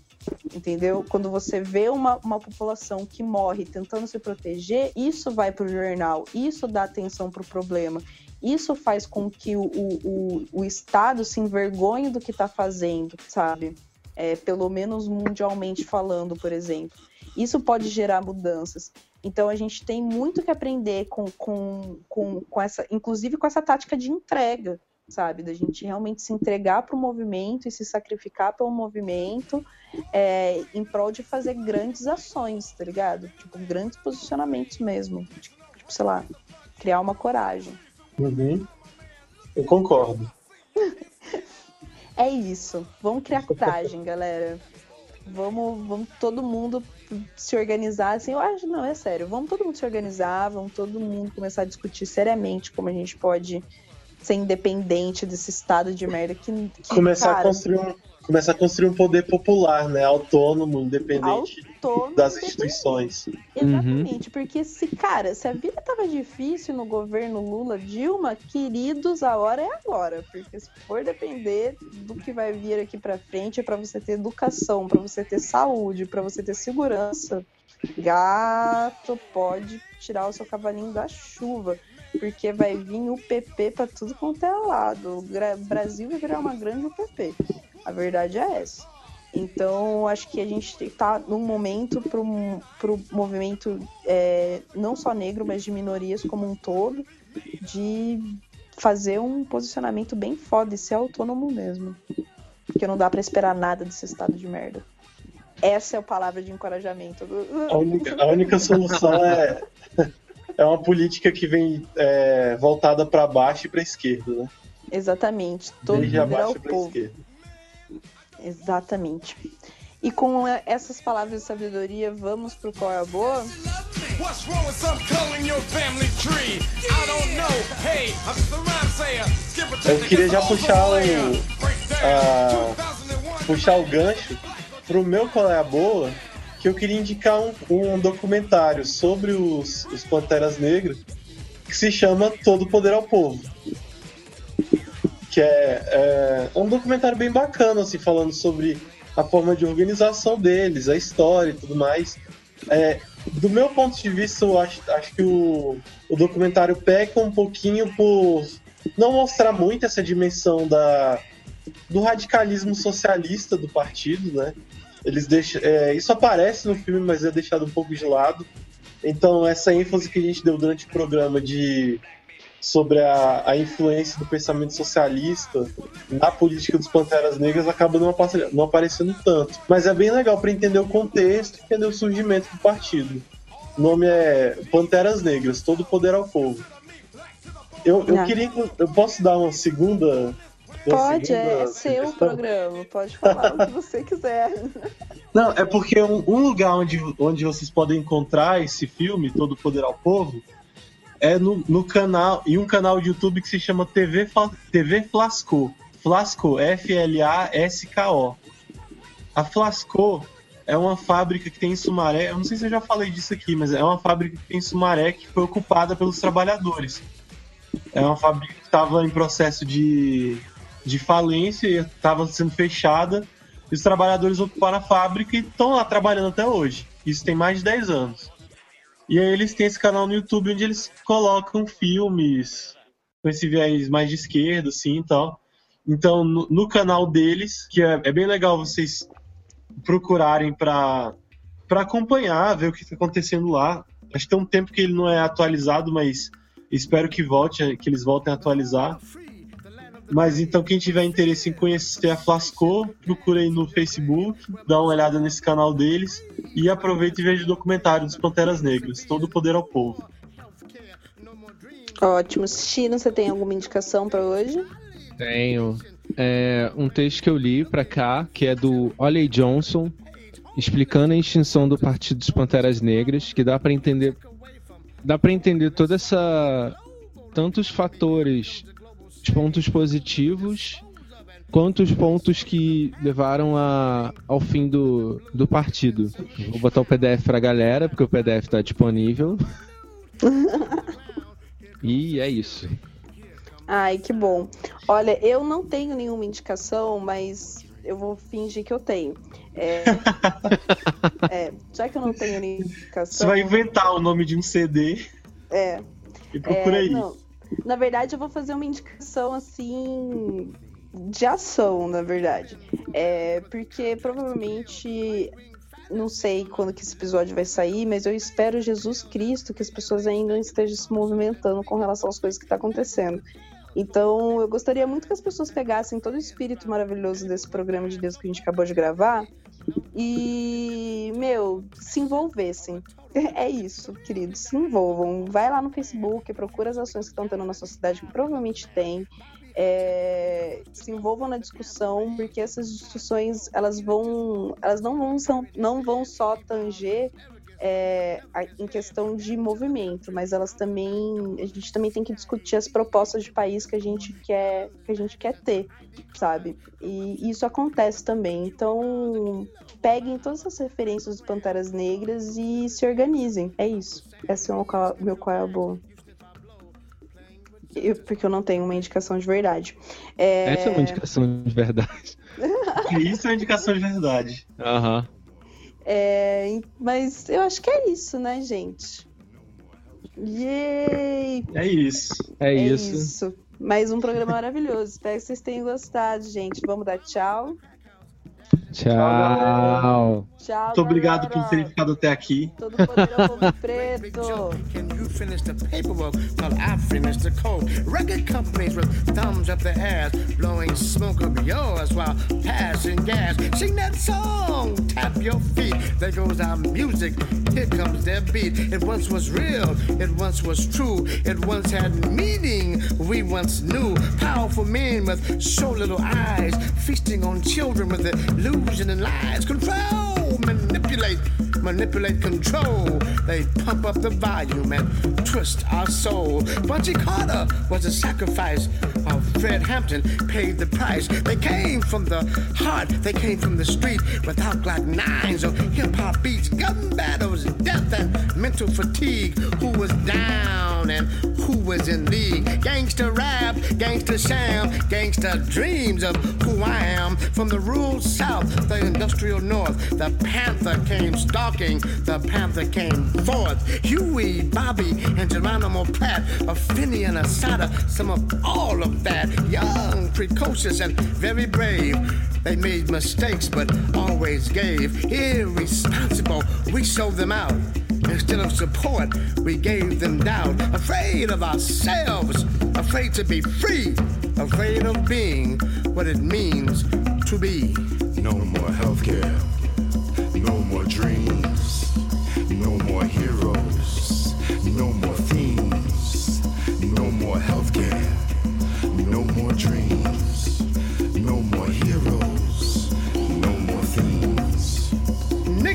entendeu? Quando você vê uma, uma população que morre tentando se proteger, isso vai para o jornal, isso dá atenção para o problema. Isso faz com que o, o, o Estado se envergonhe do que está fazendo, sabe? É, pelo menos mundialmente falando, por exemplo. Isso pode gerar mudanças. Então a gente tem muito que aprender com, com, com, com essa, inclusive com essa tática de entrega, sabe? Da gente realmente se entregar para o movimento e se sacrificar pelo movimento é, em prol de fazer grandes ações, tá ligado? Tipo, grandes posicionamentos mesmo. Tipo, sei lá, criar uma coragem. Uhum. Eu concordo. É isso. Vamos criar coragem, galera. Vamos, vamos todo mundo se organizar assim. Eu acho, não, é sério. Vamos todo mundo se organizar, vamos todo mundo começar a discutir seriamente como a gente pode ser independente desse estado de merda que. que Começar cara, a construir um, começa a construir um poder popular, né? Autônomo, independente Das instituições. Exatamente, porque se, cara, se a vida tava difícil no governo Lula, Dilma, queridos, a hora é agora. Porque se for depender do que vai vir aqui pra frente, é pra você ter educação, pra você ter saúde, pra você ter segurança, gato, pode tirar o seu cavalinho da chuva. Porque vai vir o PP pra tudo quanto é lado. O Brasil vai virar uma grande UPP. A verdade é essa. Então, acho que a gente está num momento para o movimento é, não só negro, mas de minorias como um todo, de fazer um posicionamento bem foda e ser autônomo mesmo. Porque não dá para esperar nada desse estado de merda. Essa é a palavra de encorajamento. A única, a única solução é, é uma política que vem é, voltada para baixo e para esquerda, né? Exatamente. Todo Desde abaixo para povo. esquerda. Exatamente. E com essas palavras de sabedoria, vamos pro qual é a boa? What's wrong with some in your family tree? I don't know. Hey, I'm just a rhyme sayer. Skip a Eu queria já puxar o, a- puxar o gancho pro meu qual é a boa, que eu queria indicar um, um documentário sobre os, os Panteras Negras que se chama Todo Poder ao Povo. Que é, é um documentário bem bacana, assim, falando sobre a forma de organização deles, a história e tudo mais. É, do meu ponto de vista, eu acho, acho que o, o documentário peca um pouquinho por não mostrar muito essa dimensão da, do radicalismo socialista do partido, né? Eles deixam, é, isso aparece no filme, mas é deixado um pouco de lado. Então, essa ênfase que a gente deu durante o programa de sobre a, a influência do pensamento socialista na política dos Panteras Negras acaba não, apa- não aparecendo tanto. Mas é bem legal para entender o contexto e entender o surgimento do partido. O nome é Panteras Negras, Todo Poder ao Povo. Eu, eu queria. Eu posso dar uma segunda. Pode, é seu sugestão? programa. Pode falar o que você quiser. Não, é porque um, um lugar onde, onde vocês podem encontrar esse filme, Todo Poder ao Povo, é no, no canal, em um canal de YouTube que se chama TV, TV Flasco. Flasco, F-L-A-S-K-O. A Flasco é uma fábrica que tem em Sumaré, eu não sei se eu já falei disso aqui, mas é uma fábrica que tem em Sumaré que foi ocupada pelos trabalhadores. É uma fábrica que estava em processo de, de falência e estava sendo fechada. E os trabalhadores ocuparam a fábrica e estão lá trabalhando até hoje. Isso tem mais de 10 anos. E aí eles têm esse canal no YouTube onde eles colocam filmes com esse viés mais de esquerda, assim e tal. Então, no, no canal deles, que é, é bem legal vocês procurarem para acompanhar, ver o que está acontecendo lá. Acho que tem um tempo que ele não é atualizado, mas espero que volte, que eles voltem a atualizar. Mas então, quem tiver interesse em conhecer a Flasco, procura aí no Facebook, dá uma olhada nesse canal deles e aproveita e veja o documentário dos Panteras Negras, Todo o Poder ao Povo. Ótimo. Chino, você tem alguma indicação pra hoje? Tenho é, um texto que eu li pra cá, que é do Oley Johnson, explicando a extinção do Partido dos Panteras Negras, que dá pra entender dá para entender toda essa tantos fatores, os pontos positivos, quanto os pontos que levaram a, ao fim do, do partido. Vou botar o PDF pra galera, porque o PDF tá disponível. E é isso. Ai, que bom. Olha, eu não tenho nenhuma indicação, mas eu vou fingir que eu tenho. É, é, já que eu não tenho nenhuma indicação. Você vai inventar o nome de um CD É, e procura é, aí. não. Na verdade, eu vou fazer uma indicação assim de ação, na verdade. É, porque provavelmente não sei quando que esse episódio vai sair, mas eu espero Jesus Cristo que as pessoas ainda estejam se movimentando com relação às coisas que estão acontecendo. Então, eu gostaria muito que as pessoas pegassem todo o espírito maravilhoso desse programa de Deus que a gente acabou de gravar e, meu, se envolvessem. É isso, queridos, se envolvam. Vai lá no Facebook, procura as ações que estão tendo na sua cidade, que provavelmente tem. É, se envolvam na discussão, porque essas discussões elas vão, elas não vão, são, não vão só tanger é, em questão de movimento, mas elas também. A gente também tem que discutir as propostas de país que a gente quer, que a gente quer ter, sabe? E isso acontece também. Então, peguem todas as referências dos Panteras Negras e se organizem. É isso. Esse é o meu qual, é o bom. Eu- porque eu não tenho uma indicação de verdade. É, Essa é uma indicação de verdade. Isso é uma indicação de verdade. Aham. é, mas eu acho que é isso, né, gente? Yay! É isso. É, isso. isso. Mais um programa maravilhoso. Espero que vocês tenham gostado, gente. Vamos dar tchau. Tchau. Tchau. Muito obrigado por galera. terem ficado até aqui. Todo poder ao preto. Can you finish the paperwork while I finish the code? Record companies with thumbs up their ass, blowing smoke up yours while passing gas. Sing that song, tap your feet. There goes our music. Here comes their beat. It once was real. It once was true. It once had meaning. We once knew powerful men with so little eyes, feasting on children with illusion and lies. Control, manipulate, manipulate, control. They pump up the volume and twist our soul. Bunchy Carter was a sacrifice. Of Fred Hampton paid the price. They came from the heart. They came from the street without Glock nines or hip hop beats, gun battles, death and mental fatigue. Who was down and who was in league? Gangster rap, gangster sham, gangster dreams of who I am. From the rural south, the industrial north, the panther came stalking. The panther came forth. Huey, Bobby, and Geronimo Pratt, a Finney and a Sada, some of all of that. Young, precocious, and very brave. They made mistakes, but always gave. Irresponsible, we sold them out. Instead of support, we gave them doubt. Afraid of ourselves, afraid to be free, afraid of being what it means to be. No more healthcare.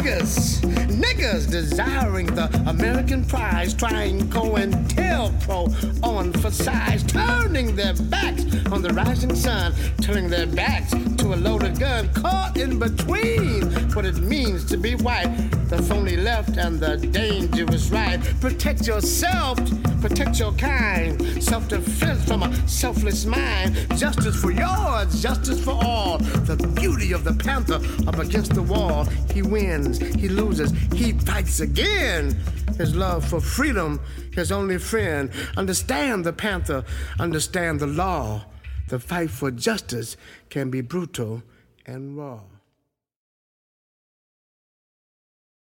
Niggas, niggas desiring the American prize, trying COINTELPRO on for size, turning their backs on the rising sun, turning their backs to a loaded gun, caught in between what it means to be white, the phony left and the dangerous right. Protect yourself, protect your kind, self defense from a selfless mind, justice for yours, justice for all. The beauty of the panther up against the wall, he wins, he loses, he fights again. His love for freedom, his only friend. Understand the panther, understand the law. The fight for justice can be brutal and raw.